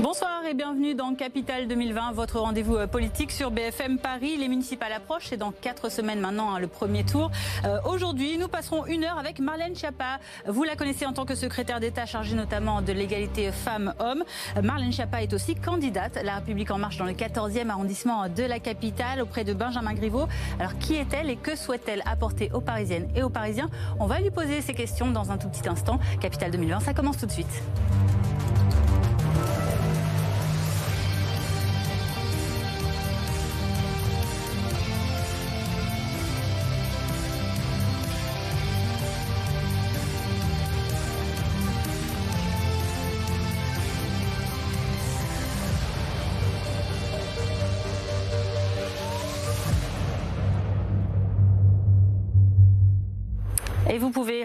Bonsoir et bienvenue dans Capital 2020, votre rendez-vous euh, politique sur BFM Paris. Les municipales approchent, c'est dans quatre semaines maintenant hein, le premier tour. Euh, Aujourd'hui, nous passerons une heure avec Marlène Schiappa. Vous la connaissez en tant que secrétaire d'État chargée notamment de l'égalité femmes-hommes. Euh, Marlène Schiappa est aussi candidate La République en marche dans le 14e arrondissement de la capitale auprès de Benjamin Griveaux. Alors qui est-elle et que souhaite-t-elle apporter aux Parisiennes et aux Parisiens? On va lui poser ces questions dans un tout petit instant. Capital 2020, ça commence tout de suite.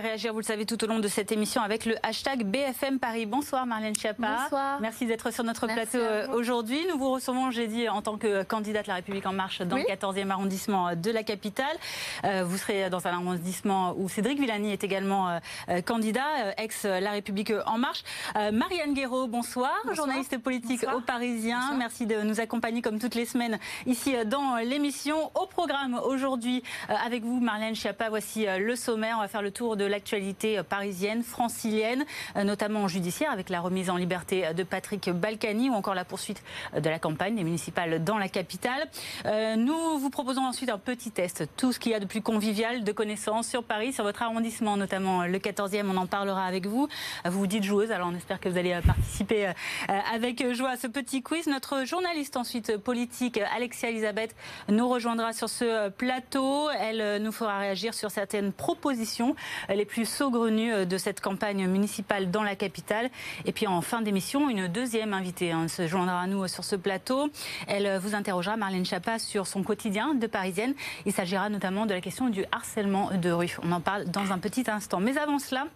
Réagir, vous le savez, tout au long de cette émission avec le hashtag BFM Paris. Bonsoir Marlène Schiappa. Bonsoir. Merci d'être sur notre Merci plateau euh, aujourd'hui. Nous vous recevons, j'ai dit, en tant que candidate La République En Marche dans Oui. le 14e arrondissement de la capitale. Euh, vous serez dans un arrondissement où Cédric Villani est également euh, euh, candidat, euh, ex La République En Marche. Euh, Marianne Guéraud, bonsoir, Bonsoir. journaliste politique Bonsoir. au Parisien. Bonsoir. Merci de nous accompagner comme toutes les semaines ici euh, dans l'émission. Au programme aujourd'hui, euh, avec vous, Marlène Schiappa, voici euh, le sommaire. On va faire le tour de l'actualité euh, parisienne, francilienne, euh, notamment judiciaire, avec la remise en liberté euh, de Patrick Balkany ou encore la poursuite de la campagne des municipales dans la capitale. Nous vous proposons ensuite un petit test, tout ce qu'il y a de plus convivial, de connaissances sur Paris, sur votre arrondissement, notamment le 14e. On en parlera avec vous. Vous vous dites joueuse, alors on espère que vous allez participer avec joie à ce petit quiz. Notre journaliste ensuite politique, Alexia Elisabeth, nous rejoindra sur ce plateau. Elle nous fera réagir sur certaines propositions les plus saugrenues euh, de cette campagne municipale dans la capitale. Et puis en fin d'émission, une deuxième invitée hein, se joindra à nous euh, sur ce plateau. Elle euh, vous interrogera, Marlène Schiappa, sur son quotidien de Parisienne. Il s'agira notamment de la question du harcèlement de rue. On en parle dans un petit instant. Mais avant cela,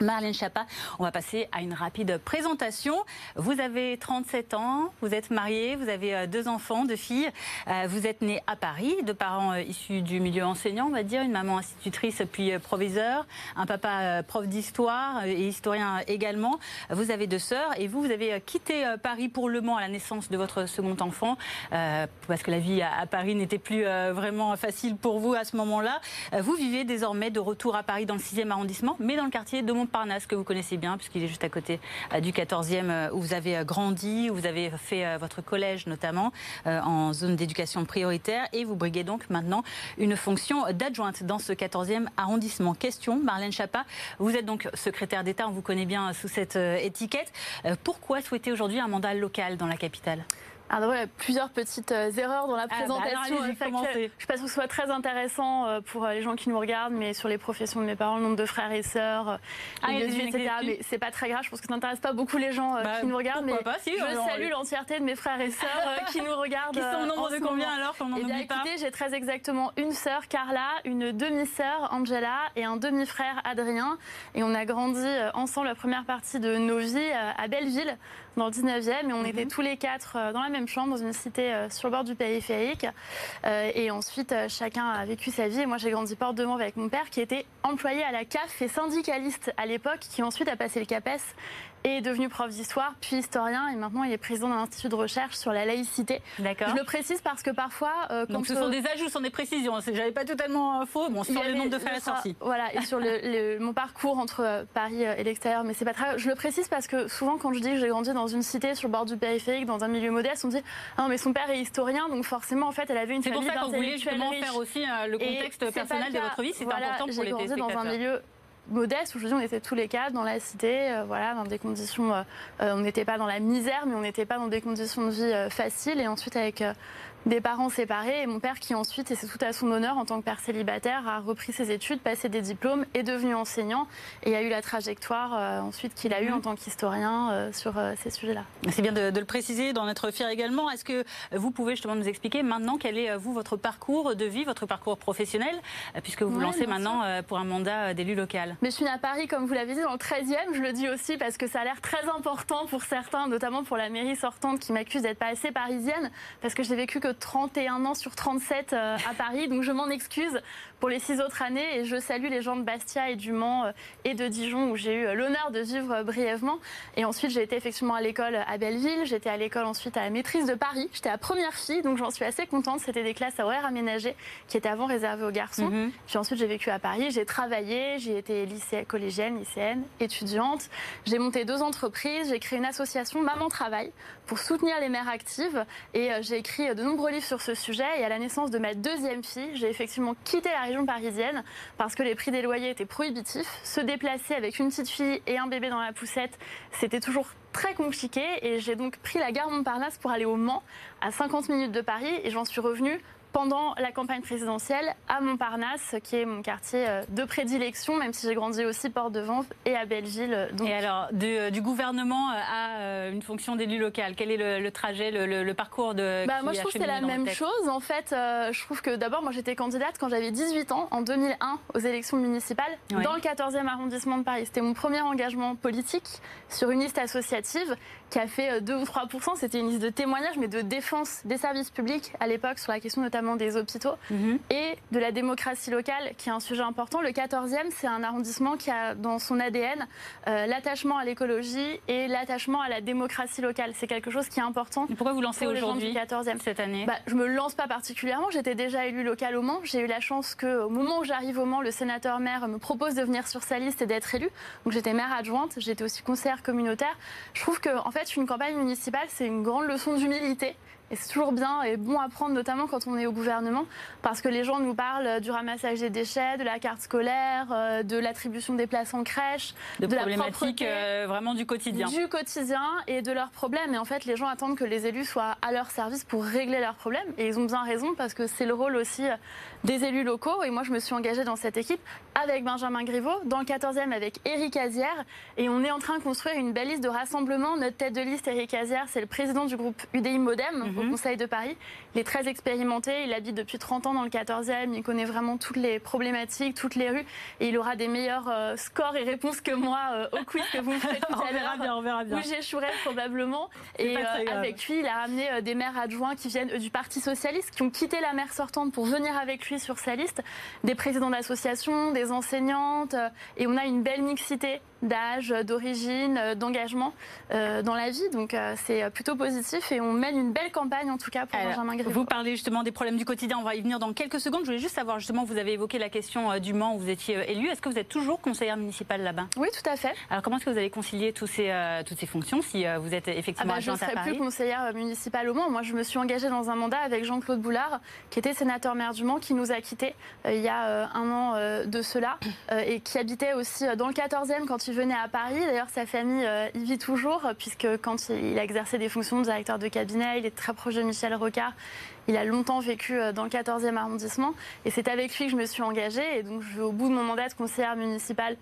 Marlène Schiappa, on va passer à une rapide présentation. Vous avez 37 ans, vous êtes mariée, vous avez euh, deux enfants, deux filles. Euh, Vous êtes née à Paris, de parents euh, issus du milieu enseignant, on va dire, une maman institutrice puis proviseur, un papa prof d'histoire et historien également. Vous avez deux sœurs et vous, vous avez quitté Paris pour Le Mans à la naissance de votre second enfant parce que la vie à Paris n'était plus vraiment facile pour vous à ce moment-là. Vous vivez désormais de retour à Paris dans le 6e arrondissement, mais dans le quartier de Montparnasse que vous connaissez bien puisqu'il est juste à côté euh, du 14e euh, où vous avez euh, grandi, où vous avez fait votre collège notamment en zone d'éducation prioritaire et vous briguez donc maintenant une fonction d'adjointe dans ce 14e arrondissement. Question, Marlène Schiappa, vous êtes donc secrétaire d'État, on vous connaît bien sous cette étiquette. Pourquoi souhaiter aujourd'hui un mandat local dans la capitale? Alors, il y a plusieurs petites euh, erreurs dans la bah présentation. alors, euh. Je ne suis pas sûre que ce soit très intéressant euh, pour les gens qui nous regardent, mais sur les professions de mes parents, le nombre de frères et sœurs, Ah, les yeux, etc. Mais c'est pas très grave. Je pense que ça n'intéresse pas beaucoup les gens Bah, qui nous regardent. mais pas, si, je salue l'entièreté de mes frères et sœurs qui nous regardent. Qui sont au nombre de combien moment. alors qu'on n'en Eh oublie pas écoutez, j'ai très exactement une sœur, Carla, une demi-sœur, Angela, et un demi-frère, Adrien. Et on a grandi ensemble la première partie de nos vies à Belleville, dans le 19e. Et on Mhm. était tous les quatre euh, dans la même chambre, dans une cité euh, sur le bord du périphérique. Euh, Et ensuite, chacun a vécu sa vie. Et moi, j'ai grandi porte de avec mon père, qui était employé à la CAF et syndicaliste à l'époque, qui ensuite a passé le CAPES est devenu prof d'histoire, puis historien. Et maintenant, il est président d'un institut de recherche sur la laïcité. D'accord. Je le précise parce que parfois, euh, Donc quand, ce sont des ajouts, ce sont des précisions. C'est- J'avais pas totalement euh, faux. Bon, sur le nombre de sœurs, si. Voilà, et sur le, le- mon parcours entre euh, Paris euh, et l'extérieur, mais c'est pas très. Je le précise parce que souvent, quand je dis que j'ai grandi dans une cité sur le bord du périphérique, dans un milieu modeste, on dit Ah non, mais son père est historien, donc forcément, en fait, elle avait une C'est pour famille ça qu'on voulait justement riches. faire aussi euh, le contexte personnel de votre vie. C'est Voilà, important pour les J'ai grandi dans un milieu modeste où je dis on était tous les quatre dans la cité, euh, voilà, dans des conditions, euh, euh, on n'était pas dans la misère, mais on n'était pas dans des conditions de vie faciles. Et ensuite avec des parents séparés et mon père qui ensuite, et c'est tout à son honneur en tant que père célibataire, a repris ses études, passé des diplômes, est devenu enseignant et a eu la trajectoire euh, ensuite qu'il a eu Mhm. en tant qu'historien euh, sur euh, ces sujets-là. C'est bien de, de le préciser, d'en être fier également. Est-ce que vous pouvez justement nous expliquer maintenant quel est, euh, vous, votre parcours de vie, votre parcours professionnel, puisque vous vous Ouais, lancez maintenant pour un mandat d'élu local? Mais je suis née à Paris, comme vous l'avez dit, dans le 13e. Je le dis aussi parce que ça a l'air très important pour certains, notamment pour la mairie sortante qui m'accuse d'être pas assez parisienne, parce que j'ai vécu que 31 ans sur 37 euh, à Paris. Donc je m'en excuse pour les six autres années et je salue les gens de Bastia et du Mans euh, et de Dijon où j'ai eu l'honneur de vivre brièvement. Et ensuite, j'ai été effectivement à l'école à Belleville. J'étais à l'école ensuite à la maîtrise de Paris. J'étais la première fille, donc j'en suis assez contente. C'était des classes à horaires aménagés qui étaient avant réservées aux garçons. Mhm. Puis ensuite, j'ai vécu à Paris. J'ai travaillé. J'ai été lycée, collégienne, lycéenne, étudiante. J'ai monté deux entreprises. J'ai créé une association Maman Travail pour soutenir les mères actives. Et euh, j'ai écrit de nombreux livres sur ce sujet. Et à la naissance de ma deuxième fille, j'ai effectivement quitté la région parisienne parce que les prix des loyers étaient prohibitifs. Se déplacer avec une petite fille et un bébé dans la poussette, c'était toujours très compliqué. Et j'ai donc pris la gare Montparnasse pour aller au Mans, à 50 minutes de Paris. Et j'en suis revenue pendant la campagne présidentielle à Montparnasse, qui est mon quartier euh, de prédilection, même si j'ai grandi aussi Port-de-Vence et à Belleville. Donc... Et alors, euh, du, gouvernement à euh, une fonction d'élu local, quel est le, trajet, le, parcours de... Bah, moi, je trouve que c'est la même chose. En fait, je trouve que d'abord, moi, j'étais candidate quand j'avais 18 ans, en 2001, aux élections municipales, dans le 14e arrondissement de Paris. C'était mon premier engagement politique sur une liste associative qui a fait 2 ou 3% C'était une liste de témoignages, mais de défense des services publics à l'époque, sur la question notamment des hôpitaux mhm. et de la démocratie locale, qui est un sujet important. Le 14e, c'est un arrondissement qui a dans son ADN euh, l'attachement à l'écologie et l'attachement à la démocratie locale. C'est quelque chose qui est important. Et pourquoi vous lancez aujourd'hui cette année? Bah, Je me lance pas particulièrement. J'étais déjà élu local au Mans. J'ai eu la chance qu'au moment où j'arrive au Mans, le sénateur maire me propose de venir sur sa liste et d'être élu. Donc j'étais maire adjointe. J'étais aussi conseillère communautaire. Je trouve que en fait, une campagne municipale, c'est une grande leçon d'humilité. Et c'est toujours bien et bon à prendre, notamment quand on est au gouvernement, parce que les gens nous parlent du ramassage des déchets, de la carte scolaire, euh, de l'attribution des places en crèche, de, problématiques euh, vraiment du quotidien. Du quotidien et de leurs problèmes. Et en fait, les gens attendent que les élus soient à leur service pour régler leurs problèmes. Et ils ont bien raison, parce que c'est le rôle aussi euh, des élus locaux. Et moi, je me suis engagée dans cette équipe avec Benjamin Griveaux, dans le 14e avec Éric Azière. Et on est en train de construire une belle liste de rassemblement. Notre tête de liste, Éric Azière, c'est le président du groupe UDI Modem. Mhm. Mhm. Conseil de Paris. Il est très expérimenté, il habite depuis 30 ans dans le 14e, il connaît vraiment toutes les problématiques, toutes les rues, et il aura des meilleurs euh, scores et réponses que moi euh, au quiz que vous me faites tout à l'heure. on verra bien. Où j'échouerai probablement. Et euh, avec lui, il a ramené des maires adjoints qui viennent du Parti Socialiste, qui ont quitté la maire sortante pour venir avec lui sur sa liste, des présidents d'associations, des enseignantes, et on a une belle mixité d'âge, d'origine, d'engagement dans la vie. Donc c'est plutôt positif et on mène une belle campagne en tout cas pour Benjamin Griveaux. Vous parlez justement des problèmes du quotidien, on va y venir dans quelques secondes. Je voulais juste savoir, justement, vous avez évoqué la question euh, du Mans où vous étiez euh, élu. Est-ce que vous êtes toujours conseillère municipale là-bas? Oui, tout à fait. Alors comment est-ce que vous allez concilier tous ces, euh, toutes ces fonctions si vous êtes effectivement ah bah, Je ne serai plus conseillère municipale au Mans. Moi, je me suis engagée dans un mandat avec Jean-Claude Boulard, qui était sénateur maire du Mans, qui nous a quittés il y a un an de cela et qui habitait aussi dans le 14e quand il venait à Paris. D'ailleurs, sa famille y vit toujours, puisque quand il a exercé des fonctions de directeur de cabinet, il est très proche de Michel Rocard il a longtemps vécu euh, dans le 14e arrondissement et c'est avec lui que je me suis engagée. Et donc, je vais au bout de mon mandat de conseillère municipale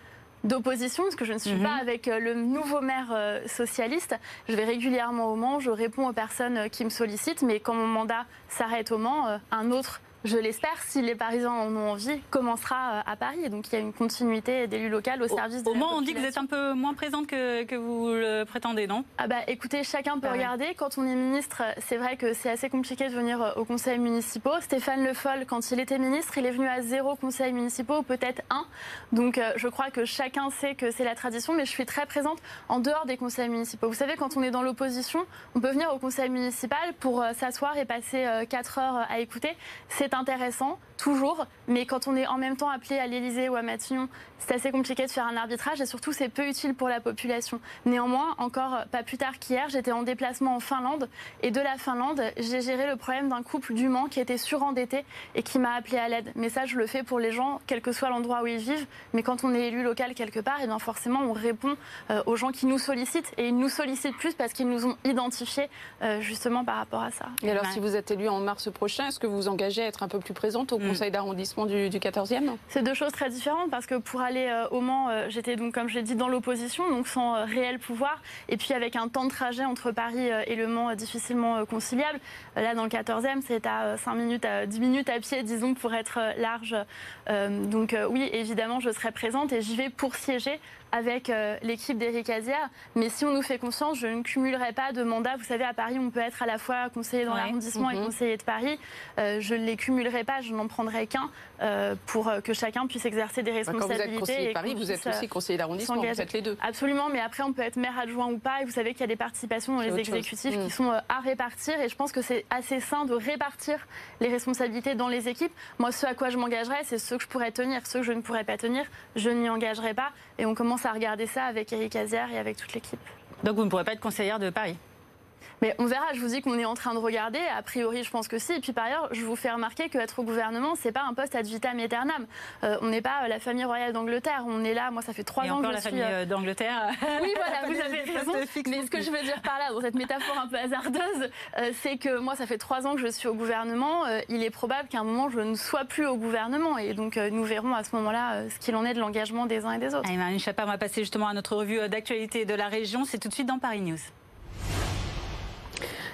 d'opposition, parce que je ne suis mhm. pas avec euh, le nouveau maire euh, socialiste. Je vais régulièrement au Mans, je réponds aux personnes qui me sollicitent, mais quand mon mandat s'arrête au Mans, un autre je l'espère, si les Parisiens en ont envie, commencera euh, à Paris. Donc il y a une continuité d'élus locaux au service de Au moins, on dit que vous êtes un peu moins présente que, que vous le prétendez, non? Ah bah écoutez, chacun peut regarder. Quand on est ministre, c'est vrai que c'est assez compliqué de venir euh, au conseil municipal. Stéphane Le Foll, quand il était ministre, il est venu à zéro conseil municipal, ou peut-être un. Donc euh, je crois que chacun sait que c'est la tradition, mais je suis très présente en dehors des conseils municipaux. Vous savez, quand on est dans l'opposition, on peut venir au conseil municipal pour s'asseoir et passer 4 heures à écouter. C'est intéressant, toujours, mais quand on est en même temps appelé à l'Elysée ou à Matignon, c'est assez compliqué de faire un arbitrage et surtout c'est peu utile pour la population. Néanmoins, encore pas plus tard qu'hier, j'étais en déplacement en Finlande et de la Finlande, j'ai géré le problème d'un couple du Mans qui était surendetté et qui m'a appelé à l'aide. Mais ça, je le fais pour les gens, quel que soit l'endroit où ils vivent. Mais quand on est élu local quelque part, et eh bien forcément, on répond euh, aux gens qui nous sollicitent et ils nous sollicitent plus parce qu'ils nous ont identifiés euh, justement par rapport à ça. Et alors, si vous êtes élu en mars prochain, est-ce que vous vous engagez à être un peu plus présente au conseil conseil d'arrondissement du, 14e C'est deux choses très différentes parce que pour aller euh, au Mans, euh, j'étais donc, comme je l'ai dit, dans l'opposition, donc sans euh, réel pouvoir, et puis avec un temps de trajet entre Paris et Le Mans difficilement conciliable. Là, dans le 14e, c'est à 5 minutes, à 10 minutes à pied, disons, pour être large. donc oui, évidemment, je serai présente et j'y vais pour siéger avec euh, l'équipe d'Éric Azière. Mais si on nous fait confiance, je ne cumulerai pas de mandats. Vous savez, à Paris, on peut être à la fois conseiller dans l'arrondissement et mhm. conseiller de Paris. Euh, je ne les cumulerai pas, je n'en prendrai qu'un euh, pour que chacun puisse exercer des responsabilités. Bah, quand vous êtes conseiller de Paris, vous êtes aussi conseiller d'arrondissement, vous êtes les deux. Absolument, mais après, on peut être maire adjoint ou pas. Et vous savez qu'il y a des participations dans les exécutifs qui mm. sont à répartir. Et je pense que c'est assez sain de répartir les responsabilités dans les équipes. Moi, ce à quoi je m'engagerai, c'est ce que je pourrais tenir. Ce que je ne pourrais pas tenir, je n'y engagerai pas. Et on commence à regarder ça avec Eric Azière et avec toute l'équipe. Donc vous ne pourrez pas être conseillère de Paris? Mais on verra, je vous dis qu'on est en train de regarder. A priori, je pense que si. Et puis par ailleurs, je vous fais remarquer qu'être au gouvernement, c'est pas un poste ad vitam aeternam. Euh, on n'est pas euh, la famille royale d'Angleterre. On est là, moi, ça fait trois ans que je la famille euh, d'Angleterre. Oui, voilà, vous avez raison. Mais ce que je veux dire par là, dans cette métaphore un peu hasardeuse, c'est que moi, ça fait trois ans que je suis au gouvernement. il est probable qu'à un moment, je ne sois plus au gouvernement. Et donc, nous verrons à ce moment-là ce qu'il en est de l'engagement des uns et des autres. Allez, Marine Chapin, on va passer justement à notre revue d'actualité de la région. C'est tout de suite dans Paris News.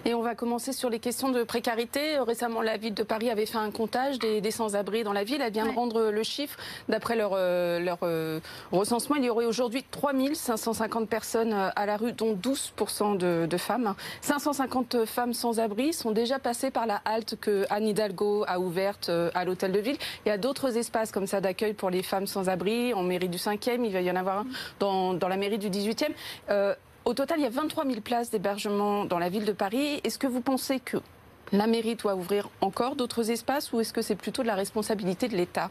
Et on va commencer sur les questions de précarité. Récemment, la ville de Paris avait fait un comptage des, sans-abri dans la ville. Elle vient de rendre le chiffre. D'après leur, euh, leur euh, recensement, il y aurait aujourd'hui 3550 personnes euh, à la rue, dont 12% de, femmes. 550 femmes sans-abri sont déjà passées par la halte que Anne Hidalgo a ouverte à l'hôtel de ville. Il y a d'autres espaces comme ça d'accueil pour les femmes sans-abri en mairie du 5e. Il va y en avoir un dans, dans la mairie du 18e. Au total, il y a 23 000 places d'hébergement dans la ville de Paris. Est-ce que vous pensez que la mairie doit ouvrir encore d'autres espaces ou est-ce que c'est plutôt de la responsabilité de l'État?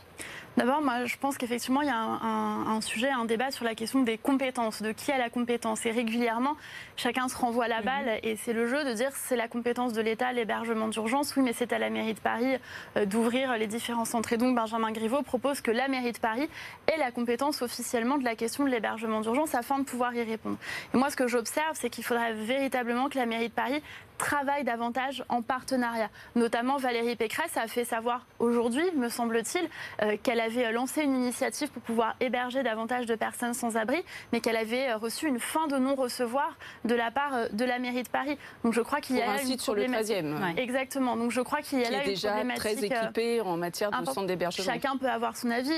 D'abord, moi, je pense qu'effectivement, il y a un, sujet, un débat sur la question des compétences, de qui a la compétence. Et régulièrement, chacun se renvoie la balle mhm. et c'est le jeu de dire c'est la compétence de l'État, l'hébergement d'urgence. Oui, mais c'est à la mairie de Paris euh, d'ouvrir les différents centres. Et donc, Benjamin Griveaux propose que la mairie de Paris ait la compétence officiellement de la question de l'hébergement d'urgence afin de pouvoir y répondre. Et moi, ce que j'observe, c'est qu'il faudrait véritablement que la mairie de Paris travaille davantage en partenariat. Notamment, Valérie Pécresse a fait savoir aujourd'hui, me semble-t-il, euh, qu'elle avait lancé une initiative pour pouvoir héberger davantage de personnes sans abri, mais qu'elle avait reçu une fin de non-recevoir de la part euh, de la mairie de Paris. Donc je crois qu'il y a un site sur le 13e. Exactement. Donc je crois qu'il y a là est déjà très euh, équipé en matière de centre d'hébergement. Chacun peut avoir son avis.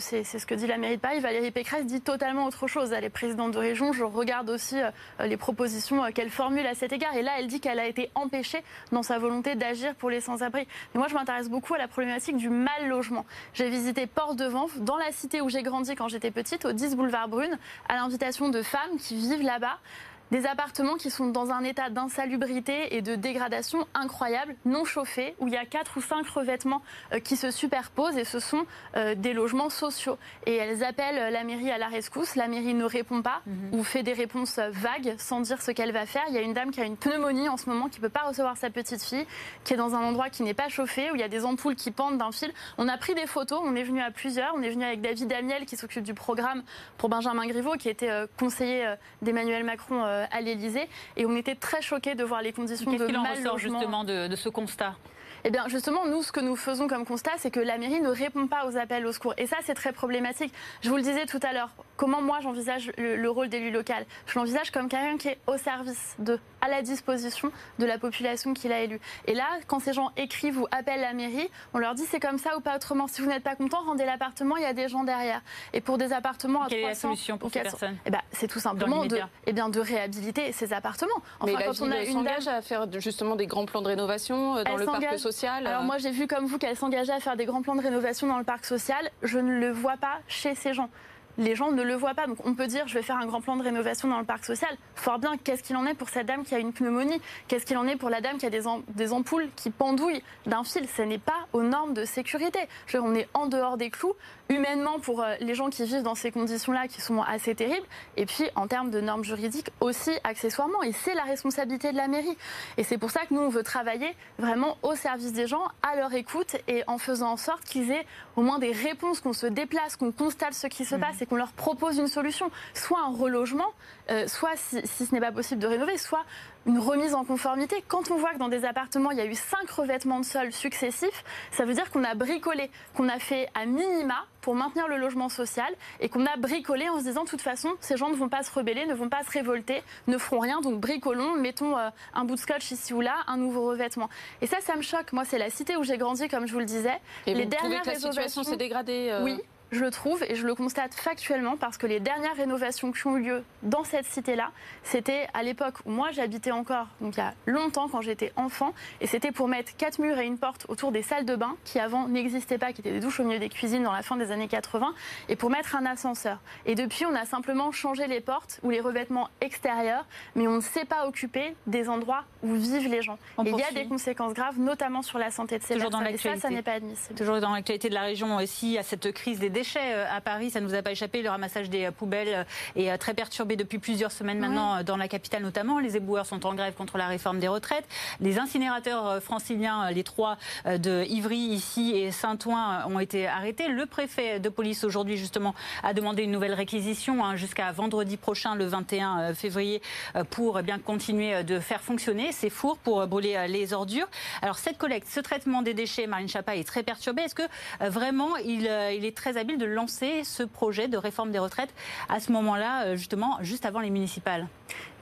C'est ce que dit la mairie de Paris. Valérie Pécresse dit totalement autre chose. Elle est présidente de région. Je regarde aussi les propositions qu'elle formule à cet égard. Et là, elle dit qu'elle a été empêchée dans sa volonté d'agir pour les sans-abri. Mais moi, je m'intéresse beaucoup à la problématique du mal logement. J'ai visité Port-de-Vence, dans la cité où j'ai grandi quand j'étais petite, au 10 boulevard Brune, à l'invitation de femmes qui vivent là-bas des appartements qui sont dans un état d'insalubrité et de dégradation incroyable, non chauffés, où il y a quatre ou cinq revêtements euh, qui se superposent et ce sont euh, des logements sociaux. Et elles appellent la mairie à la rescousse, la mairie ne répond pas mhm. ou fait des réponses vagues sans dire ce qu'elle va faire. Il y a une dame qui a une pneumonie en ce moment qui ne peut pas recevoir sa petite fille, qui est dans un endroit qui n'est pas chauffé, où il y a des ampoules qui pendent d'un fil. On a pris des photos, on est venu à plusieurs, on est venu avec David Daniel qui s'occupe du programme pour Benjamin Griveaux, qui était euh, conseiller d'Emmanuel Macron euh, à l'Élysée. Et on était très choqués de voir les conditions de mal ressort justement de, de ce constat? Eh bien, justement, nous, ce que nous faisons comme constat, c'est que la mairie ne répond pas aux appels au secours. Et ça, c'est très problématique. Je vous le disais tout à l'heure, comment moi j'envisage le, rôle d'élu local? Je l'envisage comme quelqu'un qui est au service de, à la disposition de la population qu'il a élue. Et là, quand ces gens écrivent ou appellent la mairie, on leur dit c'est comme ça ou pas autrement. Si vous n'êtes pas content, rendez l'appartement, il y a des gens derrière. Et pour des appartements à Quelle est la solution pour ces personnes eh ben, C'est tout simplement de, eh bien, de réhabiliter ces appartements. Enfin, Mais quand on a une s'engage à faire justement des grands plans de rénovation euh, dans le parc social Alors moi, j'ai vu comme vous qu'elle s'engageait à faire des grands plans de rénovation dans le parc social. Je ne le vois pas chez ces gens les gens ne le voient pas. Donc on peut dire, je vais faire un grand plan de rénovation dans le parc social. Fort bien, qu'est-ce qu'il en est pour cette dame qui a une pneumonie? Qu'est-ce qu'il en est pour la dame qui a des, ampoules qui pendouillent d'un fil? Ce n'est pas aux normes de sécurité. Je on est en dehors des clous, humainement pour euh, les gens qui vivent dans ces conditions-là qui sont assez terribles, et puis en termes de normes juridiques aussi accessoirement. Et c'est la responsabilité de la mairie. Et c'est pour ça que nous, on veut travailler vraiment au service des gens, à leur écoute, et en faisant en sorte qu'ils aient au moins des réponses, qu'on se déplace, qu'on constate ce qui se mmh. passe c'est qu'on leur propose une solution, soit un relogement, euh, soit si, si ce n'est pas possible de rénover, soit une remise en conformité. Quand on voit que dans des appartements, il y a eu cinq revêtements de sol successifs, ça veut dire qu'on a bricolé, qu'on a fait à minima pour maintenir le logement social et qu'on a bricolé en se disant de toute façon, ces gens ne vont pas se rebeller, ne vont pas se révolter, ne feront rien, donc bricolons, mettons euh, un bout de scotch ici ou là, un nouveau revêtement. Et ça, ça me choque. Moi, c'est la cité où j'ai grandi, comme je vous le disais. Et Les vous dernières que la situation s'est dégradée euh Oui, je le trouve et je le constate factuellement parce que les dernières rénovations qui ont eu lieu dans cette cité-là, c'était à l'époque où moi j'habitais encore, donc il y a longtemps quand j'étais enfant, et c'était pour mettre quatre murs et une porte autour des salles de bain qui avant n'existaient pas, qui étaient des douches au milieu des cuisines dans la fin des années 80, et pour mettre un ascenseur. Et depuis, on a simplement changé les portes ou les revêtements extérieurs, mais on ne s'est pas occupé des endroits où vivent les gens. et il y a des conséquences graves, notamment sur la santé de ces Toujours personnes. Dans et ça, ça n'est pas admissible. Toujours dans l'actualité de la région aussi, à cette crise des déchets euh, à Paris. Ça ne nous a pas échappé. Le ramassage des euh, poubelles euh, est très perturbé depuis plusieurs semaines maintenant dans la capitale notamment. Les éboueurs sont en grève contre la réforme des retraites. Les incinérateurs franciliens, les trois de Ivry ici et Saint-Ouen ont été arrêtés. Le préfet de police aujourd'hui justement a demandé une nouvelle réquisition hein, jusqu'à vendredi prochain, le 21 février, pour bien continuer de faire fonctionner ces fours pour brûler les ordures. Alors cette collecte, ce traitement des déchets, Marine Chapa est très perturbé. Est-ce que vraiment il, il est très habile de lancer ce projet de réforme des retraites à ce moment-là, euh, justement, juste avant les municipales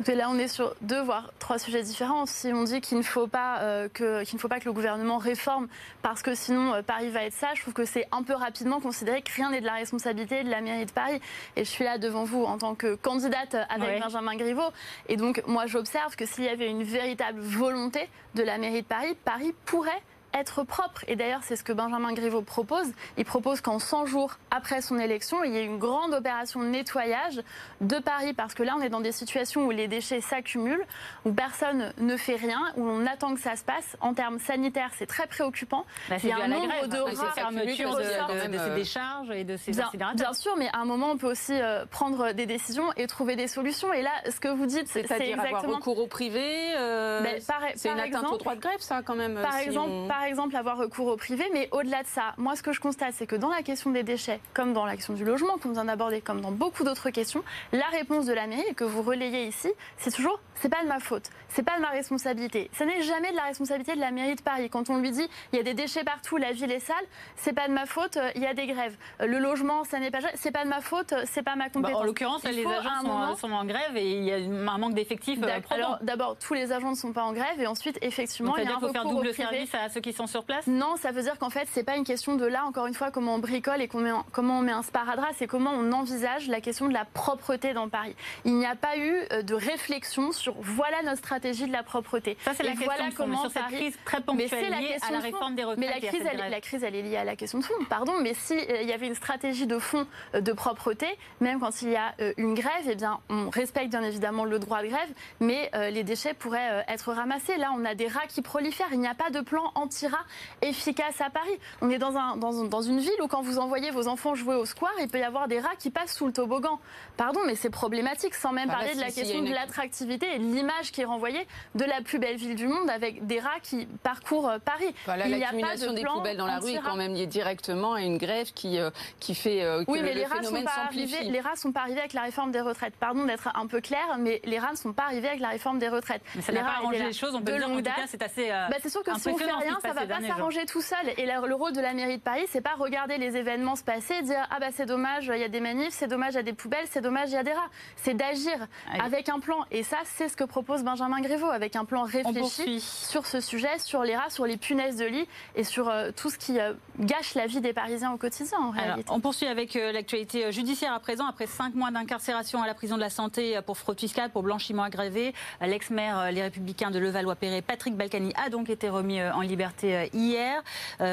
Là, on est sur deux voire trois sujets différents. Si on dit qu'il ne faut pas euh, que qu'il ne faut pas que le gouvernement réforme parce que sinon euh, Paris va être sage, je trouve que c'est un peu rapidement considéré que rien n'est de la responsabilité de la mairie de Paris. Et je suis là devant vous en tant que candidate avec Benjamin Griveaux. Et donc moi, j'observe que s'il y avait une véritable volonté de la mairie de Paris, Paris pourrait être propre. Et d'ailleurs, c'est ce que Benjamin Griveaux propose. Il propose qu'en 100 jours après son élection, il y ait une grande opération de nettoyage de Paris, parce que là, on est dans des situations où les déchets s'accumulent, où personne ne fait rien, où on attend que ça se passe. En termes sanitaires, c'est très préoccupant. Bah, il y a un nombre de fermetures de, de, ces décharges et de ces bien, bien sûr, mais à un moment, on peut aussi euh, prendre des décisions et trouver des solutions. Et là, ce que vous dites, c'est exactement... avoir recours au privé. Euh, ben, c'est une atteinte au droit de grève, ça, quand même. Par exemple, par exemple, avoir recours au privé, mais au-delà de ça, moi, ce que je constate, c'est que dans la question des déchets, comme dans la question du logement qu'on vient d'aborder, comme dans beaucoup d'autres questions, la réponse de la mairie que vous relayez ici, c'est toujours c'est pas de ma faute, c'est pas de ma responsabilité. Ça n'est jamais de la responsabilité de la mairie de Paris. Quand on lui dit il y a des déchets partout, la ville est sale, c'est pas de ma faute, euh, il y a des grèves. Euh, le logement, ça n'est pas c'est pas de ma faute, euh, c'est pas ma bah, compétence. en l'occurrence, les agents sont, en grève et il y a un manque d'effectifs. Alors d'abord, tous les agents ne sont pas en grève et ensuite, effectivement, il y a un faut faire double service à ceux qui sont sur place? Non, ça veut dire qu'en fait, c'est pas une question de là, encore une fois, comment on bricole et comment on met un sparadrap, c'est comment on envisage la question de la propreté dans Paris. Il n'y a pas eu de réflexion sur voilà notre stratégie de la propreté. Ça, c'est la question voilà comment sur cette crise très ponctuelle liée à la réforme des retraites. Mais la crise, elle, la crise, elle est liée à la question de fond, pardon. Mais s'il euh, y avait une stratégie de fond euh, de propreté, même quand il y a euh, une grève, eh bien, on respecte bien évidemment le droit de grève, mais les déchets pourraient être ramassés. Là, on a des rats qui prolifèrent. Il n'y a pas de plan anti-rats efficace à Paris. On est dans, un, dans, dans une ville où quand vous envoyez vos enfants jouer au square, il peut y avoir des rats qui passent sous le toboggan. Pardon, mais c'est problématique, sans même parler de la question de l'attractivité l'image qui est renvoyée de la plus belle ville du monde avec des rats qui parcourent euh, Paris. Voilà, l'accumulation des poubelles dans la rue est quand même liée directement à une grève qui, euh, qui fait euh, que oui, mais le les rats sont pas arrivés, Les rats sont pas arrivés avec la réforme des retraites. Pardon d'être un peu clair, mais les rats ne sont pas arrivés avec la réforme des retraites. Mais ça n'a pas arrangé les choses, on peut dire en tout cas c'est assez bah, C'est sûr que si on fait rien, ça va pas s'arranger tout seul. Et le rôle de la mairie de Paris, c'est pas regarder les événements se passer et dire ah bah c'est dommage, il y a des manifs, c'est dommage, il y a des poubelles, c'est dommage, il y a des rats. C'est d'agir avec un plan. Et ça, c'est ce que propose Benjamin Grévaux avec un plan réfléchi sur ce sujet, sur les rats, sur les punaises de lit et sur euh, tout ce qui euh, gâche la vie des Parisiens au quotidien en réalité. on poursuit avec euh, l'actualité judiciaire à présent. Après cinq mois d'incarcération à la prison de la santé pour fraude fiscale, pour blanchiment aggravé, l'ex-maire Les Républicains de Levallois-Perret, Patrick Balkany, a donc été remis en liberté hier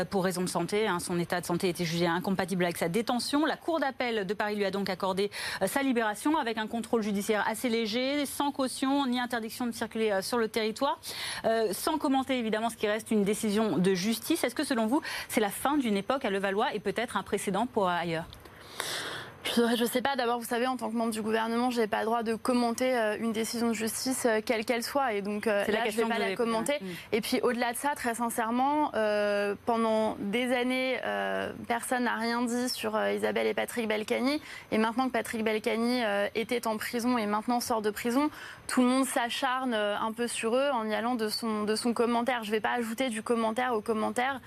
pour raison de santé. Hein. Son état de santé était jugé incompatible avec sa détention. La Cour d'appel de Paris lui a donc accordé sa libération avec un contrôle judiciaire assez léger, sans caution ni interdiction de circuler sur le territoire. Euh, sans commenter évidemment ce qui reste une décision de justice, est-ce que selon vous, c'est la fin d'une époque à Levallois et peut-être un précédent pour ailleurs? Je ne sais pas. D'abord, vous savez, en tant que membre du gouvernement, je n'ai pas le droit de commenter euh, une décision de justice, euh, quelle qu'elle soit. Et donc, euh, là, je ne vais pas la commenter. Mm. Et puis, au-delà de ça, très sincèrement, pendant des années, personne n'a rien dit sur Isabelle et Patrick Belcani. Et maintenant que Patrick Belcani était en prison et maintenant sort de prison, tout le monde s'acharne un peu sur eux en y allant de son, de son commentaire. Je ne vais pas ajouter du commentaire au commentaire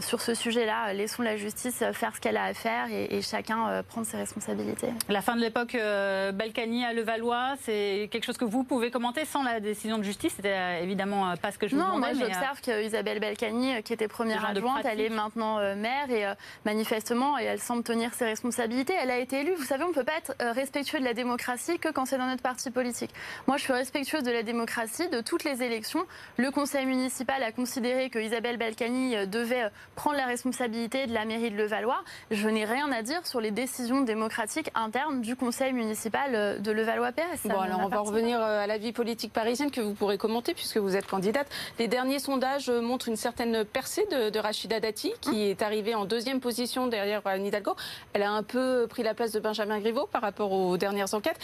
sur ce sujet-là. Laissons la justice faire ce qu'elle a à faire et, et chacun prendre ses responsabilités. La fin de l'époque euh, Balkany à Levallois, c'est quelque chose que vous pouvez commenter sans la décision de justice? C'était euh, évidemment euh, pas ce que je vous demandais. Non, moi j'observe qu'Isabelle Balkany, qui était première adjointe, elle est maintenant maire et manifestement, et elle semble tenir ses responsabilités. Elle a été élue. Vous savez, on ne peut pas être respectueux de la démocratie que quand c'est dans notre parti politique. Moi, je suis respectueuse de la démocratie, de toutes les élections. Le conseil municipal a considéré que Isabelle Balkany devait prendre la responsabilité de la mairie de Levallois. Je n'ai rien à dire sur les décisions démocratiques démocratique interne du conseil municipal euh, de Levallois-Perret. Bon, alors on va revenir euh, à la vie politique parisienne que vous pourrez commenter puisque vous êtes candidate. Les derniers sondages euh, montrent une certaine percée de, Rachida Dati qui hum. est arrivée en deuxième position derrière Anne Hidalgo. Elle a un peu pris la place de Benjamin Griveaux par rapport aux dernières enquêtes.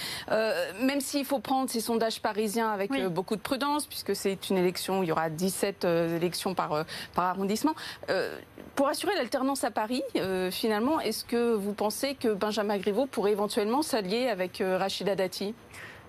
même s'il faut prendre ces sondages parisiens avec beaucoup de prudence puisque c'est une élection, il y aura 17 élections par, par arrondissement. pour assurer l'alternance à Paris, finalement, est-ce que vous pensez que Benjamin Griveaux pourrait éventuellement s'allier avec euh, Rachida Dati?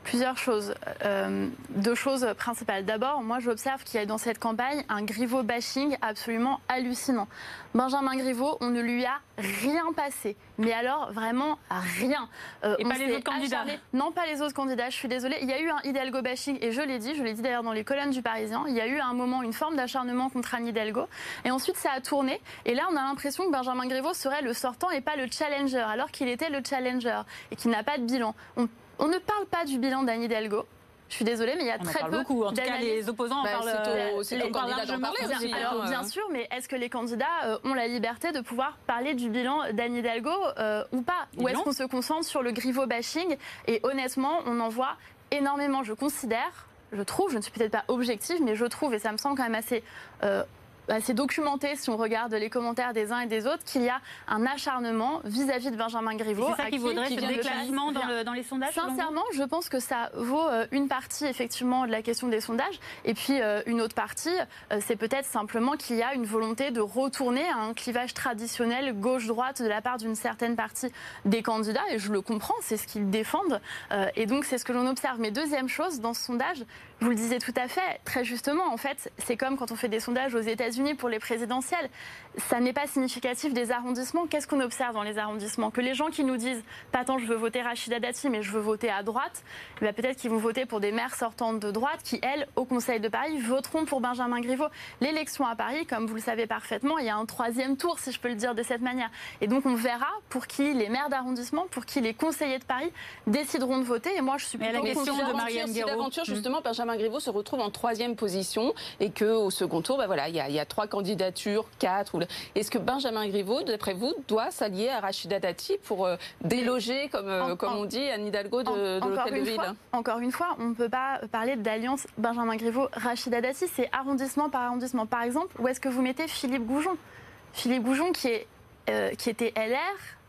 Plusieurs choses. Euh, deux choses principales. D'abord, moi, j'observe qu'il y a dans cette campagne un Griveaux bashing absolument hallucinant. Benjamin Griveaux, on ne lui a rien passé. Mais alors, vraiment rien. Euh, et pas les autres candidats Non, pas les autres candidats, je suis désolée. Il y a eu un Hidalgo bashing, et je l'ai dit, je l'ai dit d'ailleurs dans les colonnes du Parisien, il y a eu à un moment une forme d'acharnement contre Anne Hidalgo. Et ensuite, ça a tourné. Et là, on a l'impression que Benjamin Griveaux serait le sortant et pas le challenger, alors qu'il était le challenger et qu'il n'a pas de bilan. On ne parle pas du bilan d'Anne Hidalgo. Je suis désolée, mais il y a très peu. beaucoup. En tout cas, les opposants en bah, parlent. C'est euh, candidat d'en parler aussi. Alors, hein. bien sûr, mais est-ce que les candidats euh, ont la liberté de pouvoir parler du bilan d'Anne Hidalgo euh, ou pas? Ou est-ce qu'on se concentre sur le griveau bashing? Et honnêtement, on en voit énormément. Je considère, je trouve, je ne suis peut-être pas objective, mais je trouve, et ça me semble quand même assez bah, c'est documenté, si on regarde les commentaires des uns et des autres, qu'il y a un acharnement vis-à-vis de Benjamin Griveaux. C'est ça qui vaudrait ce déclassement dans, dans, les sondages Sincèrement, je pense que ça vaut euh, une partie, effectivement, de la question des sondages. Et puis, euh, une autre partie, euh, c'est peut-être simplement qu'il y a une volonté de retourner à un clivage traditionnel gauche-droite de la part d'une certaine partie des candidats. Et je le comprends, c'est ce qu'ils défendent. et donc, c'est ce que l'on observe. Mais deuxième chose, dans ce sondage, vous le disiez tout à fait, très justement, en fait, c'est comme quand on fait des sondages aux États-Unis pour les présidentielles. Ça n'est pas significatif des arrondissements. Qu'est-ce qu'on observe dans les arrondissements? Que les gens qui nous disent pas tant je veux voter Rachida Dati, mais je veux voter à droite, eh peut-être qu'ils vont voter pour des maires sortantes de droite qui, elles, au Conseil de Paris, voteront pour Benjamin Griveaux. L'élection à Paris, comme vous le savez parfaitement, il y a un troisième tour, si je peux le dire de cette manière. Et donc on verra pour qui les maires d'arrondissement, pour qui les conseillers de Paris décideront de voter. Et moi, je suis plutôt la question de Marianne d'aventure, justement, Benjamin Griveaux se retrouve en troisième position et qu'au second tour, ben voilà, il y, a, trois candidatures, quatre. Est-ce que Benjamin Griveaux, d'après vous, doit s'allier à Rachida Dati pour euh, déloger, comme, euh, comme on dit, Anne Hidalgo de, de l'hôtel de ville? Encore une fois, on ne peut pas parler d'alliance Benjamin Griveaux-Rachida Dati. C'est arrondissement par arrondissement. Par exemple, où est-ce que vous mettez Philippe Goujon? Philippe Goujon qui, est, euh, qui était LR,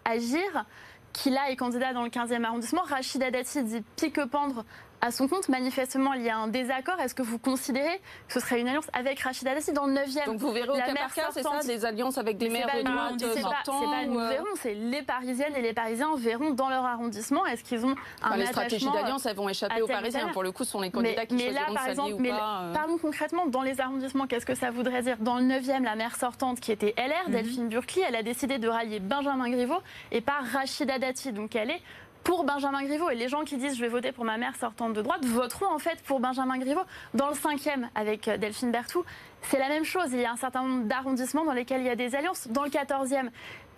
Agir, qui là est candidat dans le 15e arrondissement. Rachida Dati dit pique-pendre à son compte. Manifestement, il y a un désaccord. Est-ce que vous considérez que ce serait une alliance avec Rachida Dati dans le 9e Donc vous verrez au cas par cas, c'est ça, des alliances avec des maires de droite C'est pas, pas nous euh, verrons, c'est les Parisiennes et les Parisiens verront dans leur arrondissement est-ce qu'ils ont un enfin, Les stratégies d'alliance, elles vont échapper aux Parisiens. Pour le coup, ce sont les candidats mais, qui mais là, par exemple, mais euh. Parlons concrètement, dans les arrondissements, qu'est-ce que ça voudrait dire? Dans le 9e, la maire sortante qui était LR, mhm. Delphine Burkli, elle a décidé de rallier Benjamin Griveaux et pas Rachida Dati. Donc elle est pour Benjamin Griveaux. Et les gens qui disent je vais voter pour ma mère sortante de droite voteront en fait pour Benjamin Griveaux. Dans le cinquième, avec euh, Delphine Berthou, c'est la même chose. Il y a un certain nombre d'arrondissements dans lesquels il y a des alliances. Dans le quatorzième,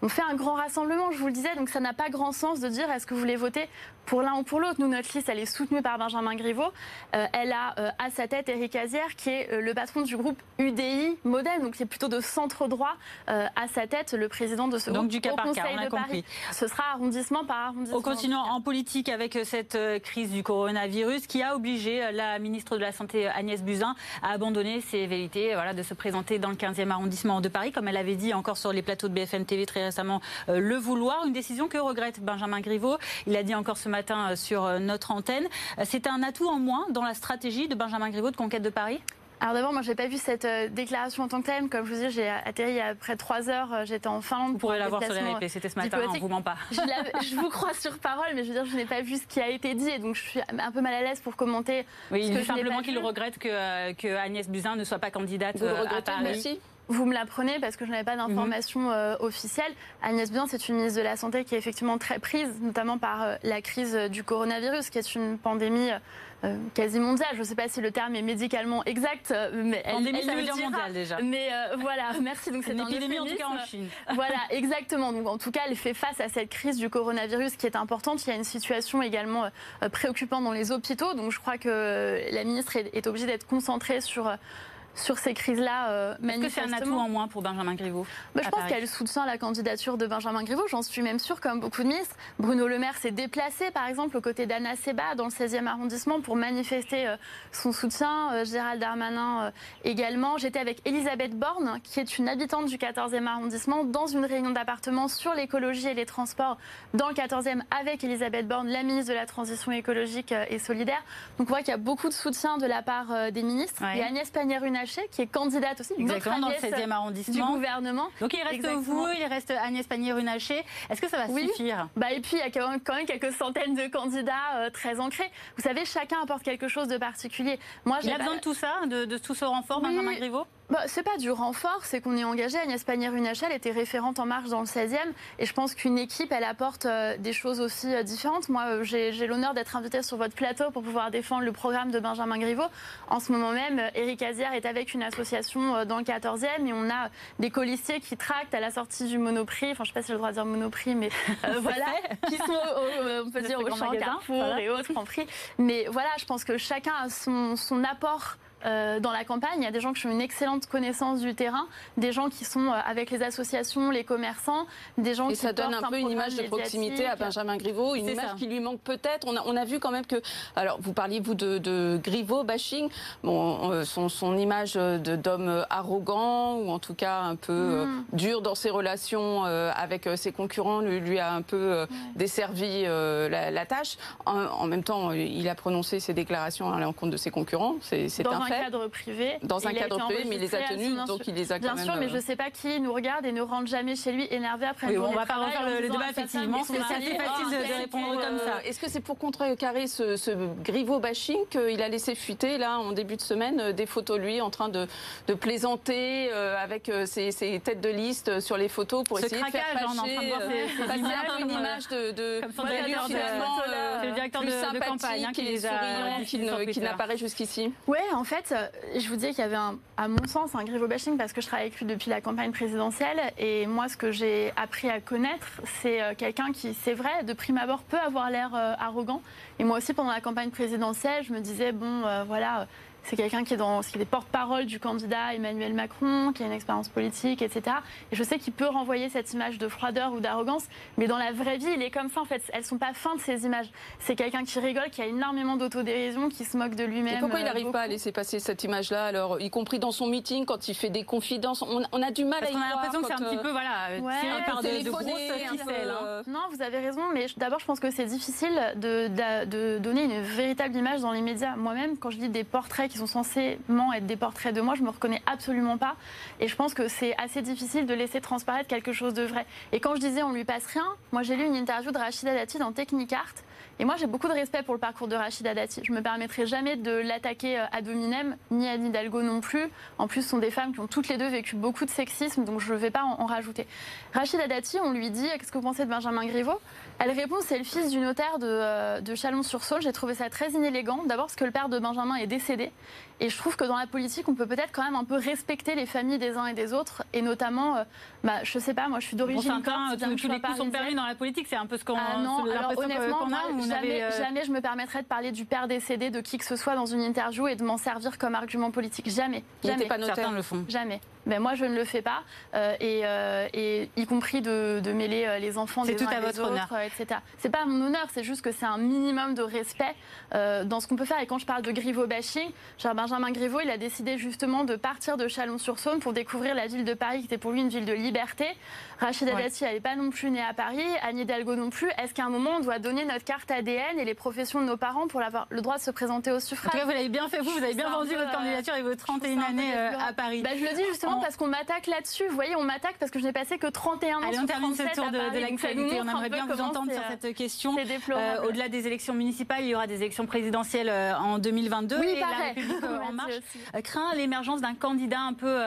on fait un grand rassemblement, je vous le disais, donc ça n'a pas grand sens de dire est-ce que vous voulez voter pour l'un ou pour l'autre? Nous, notre liste, elle est soutenue par Benjamin Griveaux. Euh, elle a euh, à sa tête Éric Azière, qui est euh, le patron du groupe UDI Modèle, donc qui est plutôt de centre droit, à sa tête le président de ce donc groupe du cas par cas, on a compris. Ce sera arrondissement par arrondissement. On continue en politique avec cette crise du coronavirus qui a obligé la ministre de la Santé Agnès Buzyn à abandonner ses vérités, voilà, de se présenter dans le 15e arrondissement de Paris, comme elle avait dit encore sur les plateaux de BFM TV très récemment le vouloir. Une décision que regrette Benjamin Griveaux. Il a dit encore ce matin sur notre antenne. C'est un atout en moins dans la stratégie de Benjamin Griveaux de conquête de Paris? Alors d'abord, moi, j'ai pas vu cette euh, déclaration en tant que telle. Comme je vous dis, j'ai atterri après trois heures. Euh, j'étais en Finlande. Vous pourrez la voir sur les replays. C'était ce matin. On hein, vous ment pas. Je, vous crois sur parole, mais je veux dire, je n'ai pas vu ce qui a été dit, et donc je suis un peu mal à l'aise pour commenter. Oui, il dit simplement qu'il regrette que, euh, que, Agnès Buzyn ne soit pas candidate à Paris. Vous me l'apprenez parce que je n'avais pas d'informations mhm. officielles. Agnès Buzyn, c'est une ministre de la Santé qui est effectivement très prise, notamment par la crise du coronavirus, qui est une pandémie euh, quasi mondiale. Je ne sais pas si le terme est médicalement exact, euh, mais elle, elle, elle le dira. déjà. Mais euh, voilà, merci. Donc c'est une épidémie en tout cas en Chine. voilà, exactement. Donc en tout cas, elle fait face à cette crise du coronavirus qui est importante. Il y a une situation également préoccupante dans les hôpitaux. Donc je crois que la ministre est, est obligée d'être concentrée sur sur ces crises-là. Euh, Est-ce que c'est un atout en moins pour Benjamin Griveaux bah, Je pense qu'elle soutient la candidature de Benjamin Griveaux, j'en suis même sûre, comme beaucoup de ministres. Bruno Le Maire s'est déplacé, par exemple, aux côtés d'Anna Seba dans le 16e arrondissement pour manifester euh, son soutien. Euh, Gérald Darmanin euh, également. J'étais avec Elisabeth Borne, qui est une habitante du 14e arrondissement, dans une réunion d'appartement sur l'écologie et les transports dans le 14e avec Elisabeth Borne, la ministre de la Transition écologique et solidaire. Donc on voit qu'il y a beaucoup de soutien de la part des ministres. Et Agnès Pannier-Runacher qui est candidate aussi, Exactement, dans le 16e arrondissement. Du gouvernement. Donc il reste vous, il reste Agnès Pannier-Runacher. Est-ce que ça va suffire? Bah, Et puis il y a quand même quelques centaines de candidats euh, très ancrés. Vous savez, chacun apporte quelque chose de particulier. Moi, il a besoin de tout ça, de, tout ce renfort, Benjamin Griveaux? Bah, c'est pas du renfort, c'est qu'on est engagé. Agnès Pannier-Runacher était référente en marche dans le 16e et je pense qu'une équipe, elle apporte euh, des choses aussi euh, différentes. Moi, euh, j'ai l'honneur d'être invitée sur votre plateau pour pouvoir défendre le programme de Benjamin Griveaux. En ce moment même, Eric Azière est avec une association dans le 14e et on a des colistiers qui tractent à la sortie du Monoprix. Enfin, je sais pas si j'ai le droit de dire Monoprix, mais voilà, qui sont, on peut dire, au champ Carrefour et autres en prix. Mais voilà, je pense que chacun a son, son apport euh, dans la campagne. Il y a des gens qui ont une excellente connaissance du terrain, des gens qui sont euh, avec les associations, les commerçants, des gens et qui ça donne un, peu une image de proximité à Benjamin Griveaux, une image qui lui manque peut-être. On a, on a, vu quand même que, alors vous parliez vous de, de Griveaux bashing, bon, euh, son, son, image d'homme arrogant ou en tout cas un peu mm. dur dans ses relations avec ses concurrents lui, lui a un peu desservi la, la, tâche. En, même temps, il a prononcé ses déclarations à l'encontre de ses concurrents. C'est un un cadre privé. Dans un cadre privé, mais il les a tenus, donc il les a quand Bien sûr, mais euh, je ne sais pas qui nous regarde et ne rentre jamais chez lui énervé après. Oui, on ne va pas refaire le, débat, effectivement. C'est assez facile de, répondre comme ça. Est-ce que c'est pour contrecarrer ce, ce griveau bashing qu'il a laissé fuiter, là, en début de semaine, euh, des photos, lui, en train de, de plaisanter euh, avec ses, ses, têtes de liste sur les photos pour essayer de faire passer, un une image de, de, le directeur de, de campagne hein, qui les a qui n'apparaît jusqu'ici. Oui, en fait, euh, je vous dis qu'il y avait, à mon sens, un griveau bashing parce que je travaille avec lui depuis la campagne présidentielle. Et moi, ce que j'ai appris à connaître, c'est euh, quelqu'un qui, c'est vrai, de prime abord, peut avoir l'air euh, arrogant. Et moi aussi, pendant la campagne présidentielle, je me disais, bon, voilà c'est quelqu'un qui est dans, qui est porte-parole du candidat Emmanuel Macron, qui a une expérience politique, etc. Et je sais qu'il peut renvoyer cette image de froideur ou d'arrogance, mais dans la vraie vie, il est comme ça en fait. Elles sont pas feintes ces images. C'est quelqu'un qui rigole, qui a énormément d'autodérision, qui se moque de lui-même. Et pourquoi il n'arrive euh, pas à laisser passer cette image-là Alors, y compris dans son meeting, quand il fait des confidences, on, a du mal à y On a l'impression que c'est un petit peu voilà, euh, tiré par de, de grosses hein. Non, vous avez raison, mais d'abord, je pense que c'est difficile de, de donner une véritable image dans les médias. Moi-même, quand je dis des portraits qui sont censés être des portraits de moi, je me reconnais absolument pas. Et je pense que c'est assez difficile de laisser transparaître quelque chose de vrai. Et quand je disais on lui passe rien, moi j'ai lu une interview de Rachida Dati dans Technicart et moi, j'ai beaucoup de respect pour le parcours de Rachida Dati. Je me permettrai jamais de l'attaquer à euh, dominem, ni à Nidalgo non plus. En plus, ce sont des femmes qui ont toutes les deux vécu beaucoup de sexisme, donc je ne vais pas en, rajouter. Rachida Dati, on lui dit Qu'est-ce que vous pensez de Benjamin Griveaux? Elle répond C'est le fils du notaire de, euh, de Chalon-sur-Saône. J'ai trouvé ça très inélégant. D'abord, parce que le père de Benjamin est décédé. Et je trouve que dans la politique, on peut peut-être quand même un peu respecter les familles des uns et des autres. Et notamment, euh, bah, je sais pas, moi je suis d'origine. Bon, tous les coups sont permis dans la politique, c'est un peu ce qu'on ah non, alors, honnêtement, jamais, jamais je me permettrais de parler du père décédé de qui que ce soit dans une interview et de m'en servir comme argument politique. Jamais. Jamais. pas notaire. le fond. Jamais. Mais moi, je ne le fais pas, et, et, y compris de, de mêler les enfants des uns et des autres, etc. C'est pas mon honneur, c'est juste que c'est un minimum de respect dans ce qu'on peut faire. Et quand je parle de Griveaux bashing, genre Benjamin Griveaux, il a décidé justement de partir de Chalon-sur-Saône pour découvrir la ville de Paris, qui était pour lui une ville de liberté. Rachida Dati, elle n'est pas non plus née à Paris, Annie Hidalgo non plus. Est-ce qu'à un moment, on doit donner notre carte ADN et les professions de nos parents pour avoir le droit de se présenter au suffrage? En tout cas, vous l'avez bien fait, vous, vous avez bien vendu votre candidature et vos 31 années euh, à Paris. Bah, je le dis justement parce qu'on m'attaque là-dessus. Vous voyez, on m'attaque parce que je n'ai passé que 31 ans. Allez, on termine ce tour de, de l'actualité. On aimerait bien vous entendre sur cette question. Euh, au-delà des élections municipales, il y aura des élections présidentielles euh, en 2022. Oui, et la République en marche craint l'émergence d'un candidat un peu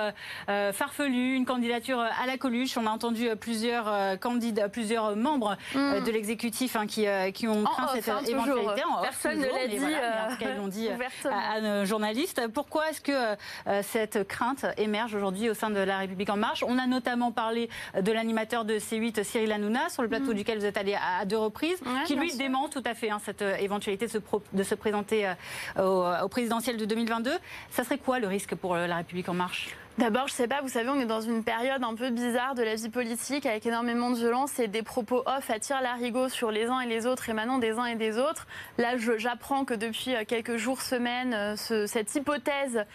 farfelu, une candidature à la Coluche. On a entendu plusieurs euh, candidats, plusieurs membres euh, mm. de l'exécutif hein, qui, euh, qui ont craint cette éventualité. Personne ne l'a dit. en tout cas, ils l'ont dit à, nos journalistes. Pourquoi est-ce que cette crainte émerge aujourd'hui au sein de La République En Marche? On a notamment parlé de l'animateur de C8, Cyril Hanouna, sur le plateau mm. duquel vous êtes allé à, deux reprises, qui lui dément tout à fait hein, cette éventualité de se, de se présenter au, au présidentiel de 2022. Ça serait quoi le risque pour La République En Marche? D'abord, je sais pas, vous savez, on est dans une période un peu bizarre de la vie politique avec énormément de violence et des propos off à tir larigot sur les uns et les autres émanant des uns et des autres. Là, j'apprends que depuis euh, quelques jours, semaines, euh, cette hypothèse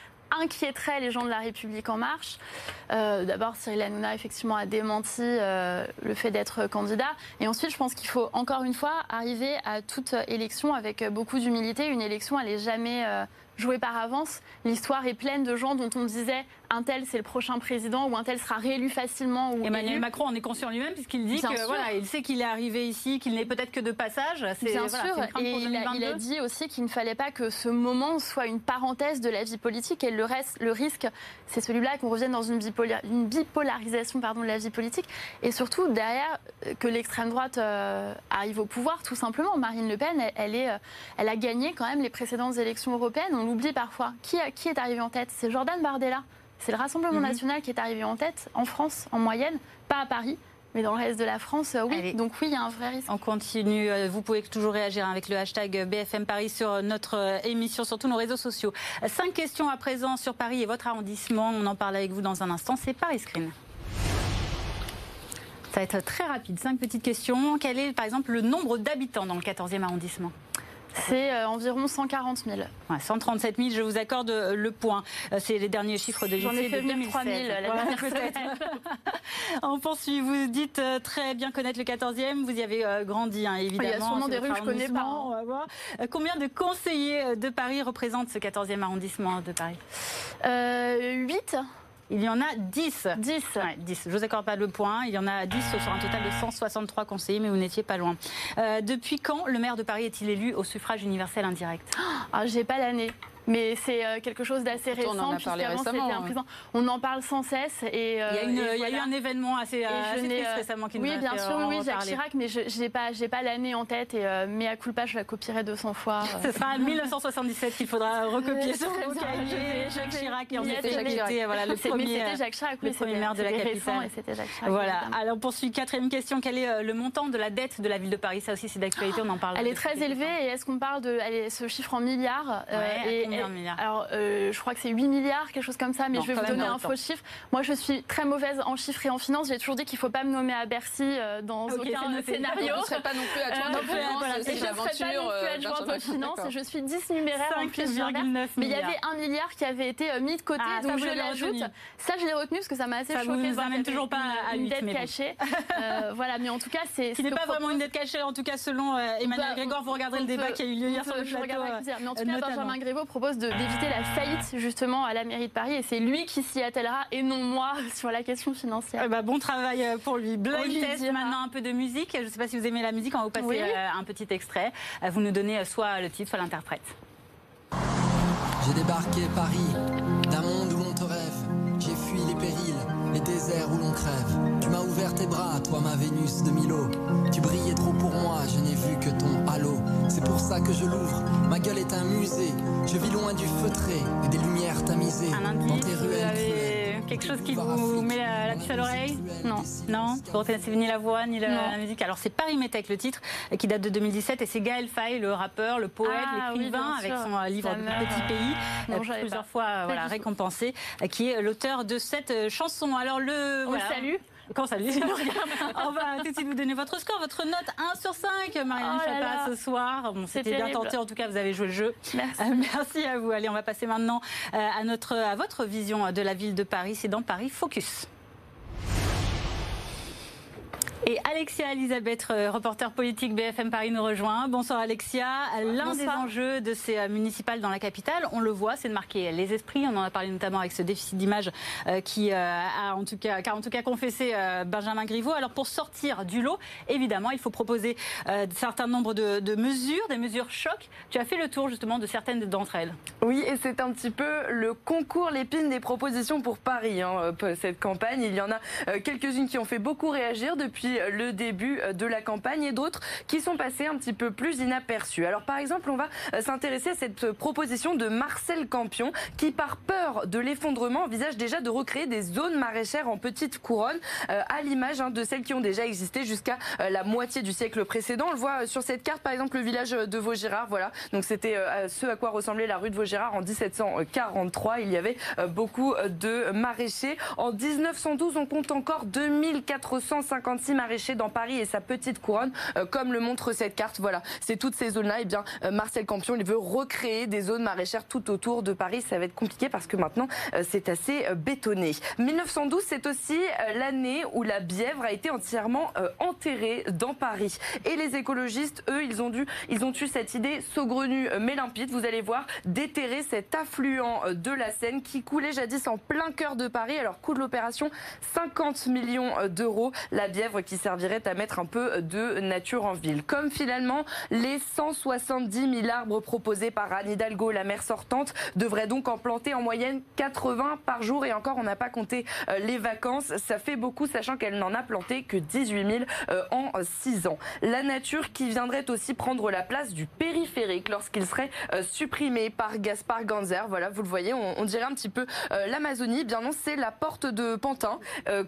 inquiéterait les gens de la République en marche. Euh, d'abord, Cyril Hanouna, effectivement, a démenti le fait d'être candidat. Et ensuite, je pense qu'il faut, encore une fois, arriver à toute élection avec beaucoup d'humilité. Une élection, elle n'est jamais jouée par avance. L'histoire est pleine de gens dont on disait un tel c'est le prochain président ou un tel sera réélu facilement. Ou Emmanuel Macron en est conscient lui-même puisqu'il dit qu'il voilà, il sait qu'il est arrivé ici, qu'il n'est peut-être que de passage. Bien sûr, et il a, dit aussi qu'il ne fallait pas que ce moment soit une parenthèse de la vie politique et le, reste, le risque, c'est celui-là qu'on revienne dans une, une bipolarisation pardon, de la vie politique et surtout derrière euh, que l'extrême droite euh, arrive au pouvoir tout simplement. Marine Le Pen, elle, est, euh, elle a gagné quand même les précédentes élections européennes, on l'oublie parfois. Qui, qui est arrivé en tête? C'est Jordan Bardella. C'est le Rassemblement mhm. national qui est arrivé en tête en France, en moyenne, pas à Paris. Mais dans le reste de la France, euh, oui. Donc oui, il y a un vrai risque. On continue. Euh, vous pouvez toujours réagir avec le hashtag BFM Paris sur notre euh, émission, sur tous nos réseaux sociaux. Cinq questions à présent sur Paris et votre arrondissement. On en parle avec vous dans un instant. C'est Paris Screen. Ça va être très rapide. Cinq petites questions. Quel est, par exemple, le nombre d'habitants dans le 14e arrondissement? C'est euh, environ 140 000. 137 000, je vous accorde euh, le point. Euh, c'est les derniers chiffres de fait venir 3 000 On poursuit. Vous dites très bien connaître le 14e. Vous y avez grandi, hein, évidemment. Il y a sûrement des rues que je connais pas. On va voir. Combien de conseillers de Paris représentent ce 14e arrondissement de Paris? 8 il y en a 10. 10. 10. Je ne vous accorde pas le point. Il y en a 10 sur un total de 163 conseillers, mais vous n'étiez pas loin. Euh, depuis quand le maire de Paris est-il élu au suffrage universel indirect? Ah, J'ai pas l'année. Mais c'est euh, quelque chose d'assez récent. On en a parlé récemment. On en parle sans cesse. Et, euh, il, y a, eu un événement assez, assez triste récemment qui oui, nous a bien sûr, oui, Jacques Chirac, mais je n'ai pas, pas l'année en tête. Et mais à culpa, je la copierai 200 fois. Ce sera 1977 qu'il faudra recopier sur vos Jacques Chirac. Et était Jacques Chirac. Voilà, le premier, Jacques Chirac, le premier maire de la capitale. Voilà. Alors, on poursuit. Quatrième question. Quel est le montant de la dette de la ville de Paris? Ça aussi, c'est d'actualité. On en parle. Elle est très élevée. Et est-ce qu'on parle de ce chiffre en milliards Combien de milliards? euh, je crois que c'est 8 milliards, quelque chose comme ça, mais je vais vous donner un faux chiffre. Moi, je suis très mauvaise en chiffres et en finance. J'ai toujours dit qu'il ne faut pas me nommer à Bercy euh, dans aucun scénario. Je ne serais pas non plus adjointe euh, aux finances. je ne serais pas non plus adjointe aux finances. Je suis 10 numéraire en plus. Mais il y avait un milliard qui avait été mis de côté, ah, donc je l'ajoute. Ça, je l'ai retenu parce que ça m'a assez choqué. Ça vous toujours pas à une dette cachée. Voilà, mais en tout cas, c'est. Ce n'est pas vraiment une dette cachée, en tout cas, selon Emmanuel Grégoire. Vous regarderez le débat qui a eu lieu hier sur le plateau. Mais en tout cas, Benjamin Grévaud propose d'éviter la faillite justement à la mairie de Paris et c'est lui qui s'y attellera et non moi sur la question financière. Eh ben, bon travail euh, pour lui. Blind test, maintenant un peu de musique. Je ne sais pas si vous aimez la musique, on va vous passer euh, un petit extrait. Euh, vous nous donnez soit le titre, soit l'interprète. J'ai débarqué Paris, d'un monde où l'on te rêve. J'ai fui les périls, les déserts où l'on crève. Tu m'as ouvert tes bras, toi ma Vénus de Milo. Tu brillais trop pour moi, je n'ai vu que ton halo. C'est pour ça que je l'ouvre, ma gueule est un musée. Je vis loin du feutré et des lumières tamisées. Dans tes ruelles quelque chose qui vous met la, puce à l'oreille Non. Non. Vous reconnaissez ni la voix, ni la, musique. Alors c'est Paris Métèque le titre, qui date de 2017, et c'est Gaël Faye, le rappeur, le poète, ah l'écrivain, avec son livre Petit Pays, plusieurs fois voilà, récompensé, qui est l'auteur de cette chanson. Alors le... On voilà. salue Comment ça, On va tout de suite vous donner votre score, votre note 1 sur 5, Marianne oh ce soir. Bon, C'était bien tenté, en tout cas, vous avez joué le jeu. Merci. Euh, merci à vous. Allez, on va passer maintenant euh, à, notre, à votre vision de la ville de Paris. C'est dans Paris Focus. Et Alexia Elisabeth, euh, reporter politique BFM Paris, nous rejoint. Bonsoir Alexia. L'un des enjeux de ces euh, municipales dans la capitale, on le voit, c'est de marquer les esprits. On en a parlé notamment avec ce déficit d'image euh, qui a en tout cas, en tout cas confessé Benjamin Griveaux. Alors pour sortir du lot, évidemment, il faut proposer un certain nombre de, mesures, des mesures chocs. Tu as fait le tour justement de certaines d'entre elles. Oui, et c'est un petit peu le concours l'épine des propositions pour Paris. Hein, cette campagne, il y en a quelques-unes qui ont fait beaucoup réagir depuis le début de la campagne et d'autres qui sont passées un petit peu plus inaperçues. Alors par exemple, on va euh, s'intéresser à cette proposition de Marcel Campion qui, par peur de l'effondrement, envisage déjà de recréer des zones maraîchères en petite couronne euh, à l'image hein, de celles qui ont déjà existé jusqu'à euh, la moitié du siècle précédent. On le voit sur cette carte, par exemple, le village de Vaugirard. Voilà, donc c'était ce à quoi ressemblait la rue de Vaugirard en 1743. Il y avait beaucoup de maraîchers. En 1912, on compte encore 2456 maraîchers dans Paris et sa petite couronne, euh, comme le montre cette carte. Voilà, c'est toutes ces zones-là. Et eh bien, euh, Marcel Campion, il veut recréer des zones maraîchères tout autour de Paris. Ça va être compliqué parce que maintenant, euh, c'est assez bétonné. 1912, c'est aussi l'année où la Bièvre a été entièrement enterrée dans Paris. Et les écologistes, eux, ils ont dû, ils ont eu cette idée saugrenue mais limpide. Vous allez voir, déterrer cet affluent de la Seine qui coulait jadis en plein cœur de Paris. Alors, coût de l'opération, 50 millions d'euros. La Bièvre qui servirait à mettre un peu de nature en ville. Comme finalement les 170 000 arbres proposés par Anne Hidalgo, la maire sortante, devraient donc en planter en moyenne 80 par jour. Et encore, on n'a pas compté euh, les vacances. Ça fait beaucoup, sachant qu'elle n'en a planté que 18 000 euh, en 6 ans. La nature qui viendrait aussi prendre la place du périphérique lorsqu'il serait euh, supprimé par Gaspard Ganzer. Voilà, vous le voyez, on, dirait un petit peu l'Amazonie. Bien non, c'est la porte de Pantin,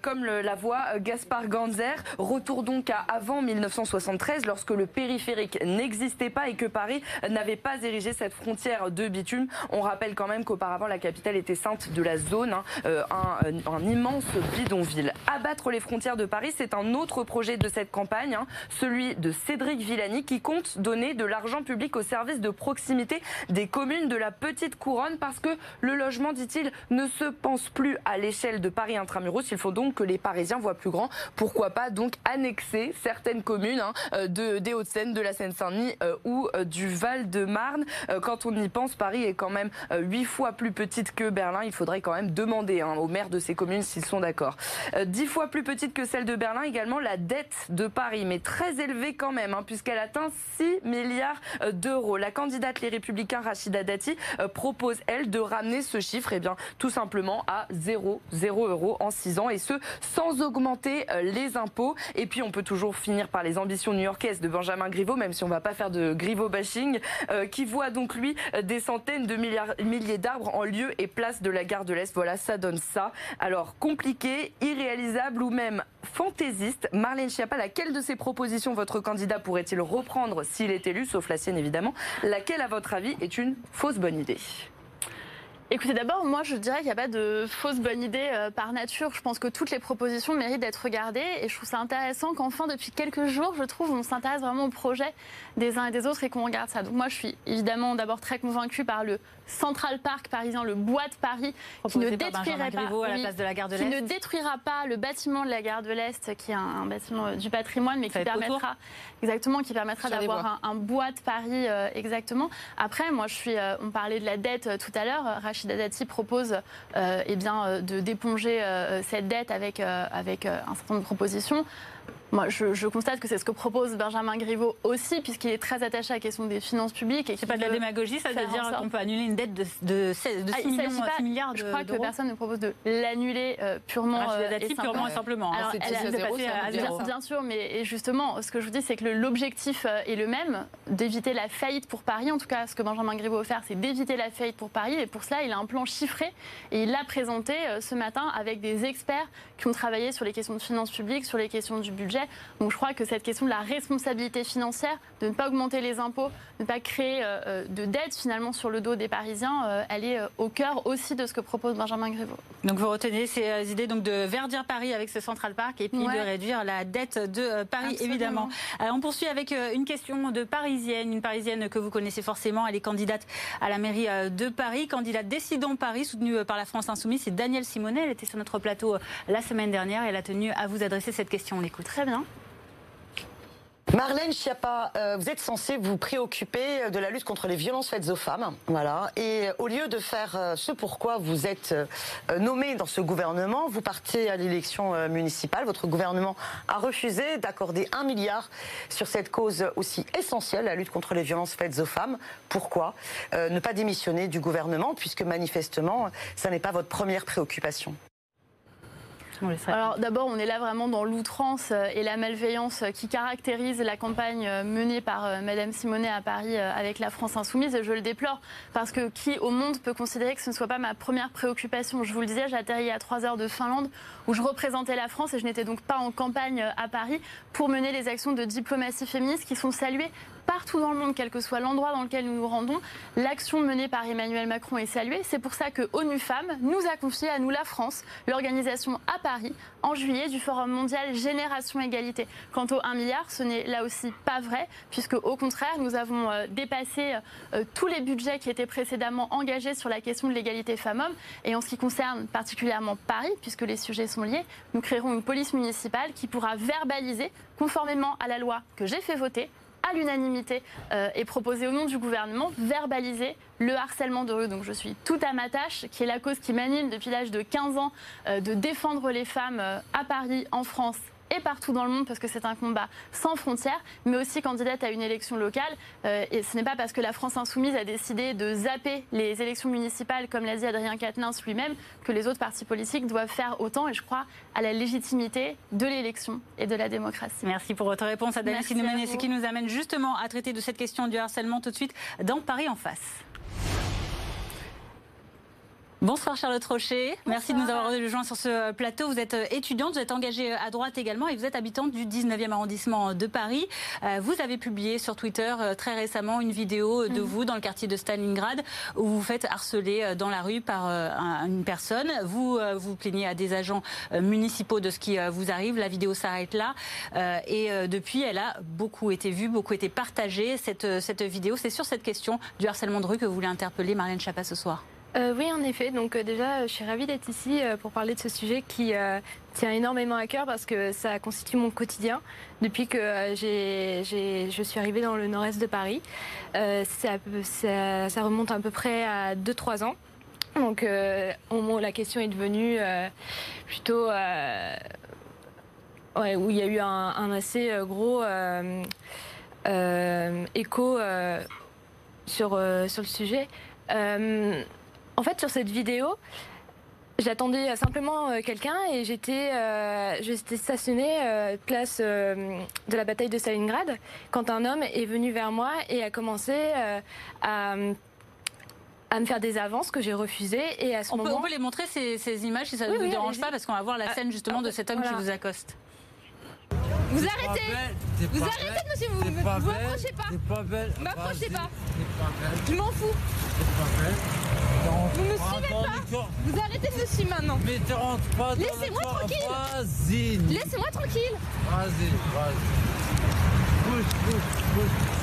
comme la voit Gaspard Ganzer. Retour donc à avant 1973, lorsque le périphérique n'existait pas et que Paris n'avait pas érigé cette frontière de bitume. On rappelle quand même qu'auparavant, la capitale était sainte de la zone, hein, euh, un, immense bidonville. Abattre les frontières de Paris, c'est un autre projet de cette campagne, hein, celui de Cédric Villani, qui compte donner de l'argent public au service de proximité des communes de la petite couronne, parce que le logement, dit-il, ne se pense plus à l'échelle de Paris intramuros. Il faut donc que les Parisiens voient plus grand. Pourquoi pas donc annexer certaines communes hein, euh, de, des Hauts-de-Seine, de la Seine-Saint-Denis euh, ou euh, du Val-de-Marne. quand on y pense, Paris est quand même huit fois plus petite que Berlin. Il faudrait quand même demander hein, aux maires de ces communes s'ils sont d'accord. Dix fois plus petite que celle de Berlin également la dette de Paris, mais très élevée quand même, hein, puisqu'elle atteint 6 milliards d'euros. La candidate Les Républicains, Rachida Dati, propose, elle, de ramener ce chiffre, eh bien, tout simplement à 0, 0 euros en 6 ans, et ce, sans augmenter les impôts. Et puis on peut toujours finir par les ambitions new-yorkaises de Benjamin Griveaux, même si on ne va pas faire de Griveaux bashing, euh, qui voit donc lui des centaines de milliers d'arbres en lieu et place de la gare de l'Est. Voilà, ça donne ça. Alors compliqué, irréalisable ou même fantaisiste, Marlène Schiappa, laquelle de ces propositions votre candidat pourrait-il reprendre s'il est élu, sauf la sienne évidemment? Laquelle, à votre avis, est une fausse bonne idée? Écoutez, d'abord, moi, je dirais qu'il n'y a pas de fausse bonne idée euh, par nature. Je pense que toutes les propositions méritent d'être regardées. Et je trouve ça intéressant qu'enfin, depuis quelques jours, je trouve, on s'intéresse vraiment au projet des uns et des autres et qu'on regarde ça. Donc moi, je suis évidemment d'abord très convaincue par le Central Park parisien, le bois de Paris, qui ne détruirait pas, qui ne détruira pas le bâtiment de la gare de l'Est, qui est un, bâtiment euh, du patrimoine, mais qui permettra, exactement, qui permettra d'avoir un, bois de Paris euh, exactement. Après, moi, je suis, on parlait de la dette tout à l'heure. Rachida propose euh, eh euh, de d'éponger euh, cette dette avec un certain nombre de propositions moi, je, constate que c'est ce que propose Benjamin Griveaux aussi, puisqu'il est très attaché à la question des finances publiques. C'est pas de la démagogie, ça veut dire qu'on peut annuler une dette de, de, 6, ah, milliards Je crois que personne ne propose de l'annuler euh, purement, euh, et purement et simplement. Alors, à bien, sûr, mais justement, ce que je vous dis, c'est que l'objectif euh, est le même, d'éviter la faillite pour Paris. En tout cas, ce que Benjamin Griveaux veut faire, c'est d'éviter la faillite pour Paris. Et pour cela, il a un plan chiffré et il l'a présenté ce matin avec des experts qui ont travaillé sur les questions de finances publiques, sur les questions du budget donc je crois que cette question de la responsabilité financière, de ne pas augmenter les impôts, de ne pas créer euh, euh, de dette finalement sur le dos des Parisiens, euh, elle est au cœur aussi de ce que propose Benjamin Griveaux. Donc vous retenez ces idées donc de verdir Paris avec ce Central Park et puis de réduire la dette de Paris évidemment. on poursuit avec une question de Parisienne, une Parisienne que vous connaissez forcément. Elle est candidate à la mairie de Paris, candidate Décidons Paris, soutenue par la France Insoumise. C'est Danielle Simonet. Elle était sur notre plateau la semaine dernière. Elle a tenu à vous adresser cette question. On l'écoute. Très bien. Marlène Schiappa, euh, vous êtes censée vous préoccuper euh, de la lutte contre les violences faites aux femmes. Voilà. Et euh, au lieu de faire ce pourquoi vous êtes nommée dans ce gouvernement, vous partez à l'élection municipale. Votre gouvernement a refusé d'accorder un milliard sur cette cause aussi essentielle, la lutte contre les violences faites aux femmes. Pourquoi ne pas démissionner du gouvernement, puisque manifestement, ça n'est pas votre première préoccupation? Alors d'abord, on est là vraiment dans l'outrance euh, et la malveillance qui caractérise la campagne euh, menée par euh, Madame Simonet à Paris avec la France insoumise. Et je le déplore parce que qui au monde peut considérer que ce ne soit pas ma première préoccupation? Je vous le disais, j'atterris à 3 heures de Finlande où je représentais la France et je n'étais donc pas en campagne à Paris pour mener les actions de diplomatie féministe qui sont saluées partout dans le monde, quel que soit l'endroit dans lequel nous nous rendons, l'action menée par Emmanuel Macron est saluée. C'est pour ça que ONU Femmes nous a confié à nous la France l'organisation à Paris en juillet du Forum mondial Génération Égalité. Quant au 1 milliard, ce n'est là aussi pas vrai, puisque au contraire, nous avons euh, dépassé euh, tous les budgets qui étaient précédemment engagés sur la question de l'égalité femmes-hommes. Et en ce qui concerne particulièrement Paris, puisque les sujets sont liés, nous créerons une police municipale qui pourra verbaliser, conformément à la loi que j'ai fait voter, à l'unanimité euh, et proposé au nom du gouvernement, verbaliser le harcèlement de rue. Donc je suis tout à ma tâche, qui est la cause qui m'anime depuis l'âge de 15 ans, euh, de défendre les femmes euh, à Paris, en France et partout dans le monde parce que c'est un combat sans frontières, mais aussi candidate à une élection locale. Euh, et ce n'est pas parce que la France insoumise a décidé de zapper les élections municipales, comme l'a dit Adrien Quatennens lui-même, que les autres partis politiques doivent faire autant. Et je crois à la légitimité de l'élection et de la démocratie. Merci pour votre réponse, Adèle Sinoumane. Et ce qui nous amène justement à traiter de cette question du harcèlement tout de suite dans Paris en face. Bonsoir Charlotte Rocher, merci de nous avoir rejoint sur ce plateau. Vous êtes euh, étudiante, vous êtes engagée euh, à droite également et vous êtes habitante du 19e arrondissement de Paris. Euh, vous avez publié sur Twitter très récemment une vidéo de mhm. vous dans le quartier de Stalingrad où vous vous faites harceler dans la rue par une personne. Vous vous plaignez à des agents municipaux de ce qui vous arrive. La vidéo s'arrête là et depuis elle a beaucoup été vue, beaucoup été partagée. Cette, cette vidéo, c'est sur cette question du harcèlement de rue que vous voulez interpeller Marianne Chapa ce soir. Euh, oui, en effet. Donc euh, déjà, je suis ravie d'être ici euh, pour parler de ce sujet qui tient énormément à cœur parce que ça constitue mon quotidien depuis que je suis arrivée dans le nord-est de Paris. Ça, remonte à peu près à 2-3 ans. Donc la question est devenue plutôt... où il y a eu un, assez gros écho sur, sur le sujet. En fait, sur cette vidéo, J'attendais simplement euh, quelqu'un et j'étais euh, stationnée euh, place de la bataille de Stalingrad quand un homme est venu vers moi et a commencé à, me faire des avances que j'ai refusées et à ce on moment... Peut, on peut les montrer ces, images si ça ne vous dérange pas parce qu'on va voir la ah, scène justement de cet homme qui vous accoste. Vous arrêtez Vous arrêtez, monsieur, vous ne m'approchez pas. pas belle. M'approchez pas. Je m'en fous. Vous me suivez pas Vous arrêtez de me suivre maintenant. Mais te rentre pas dans Laissez-moi tranquille. Vas-y. Laissez-moi tranquille. Vas-y, vas-y. Bouge, bouge, bouge.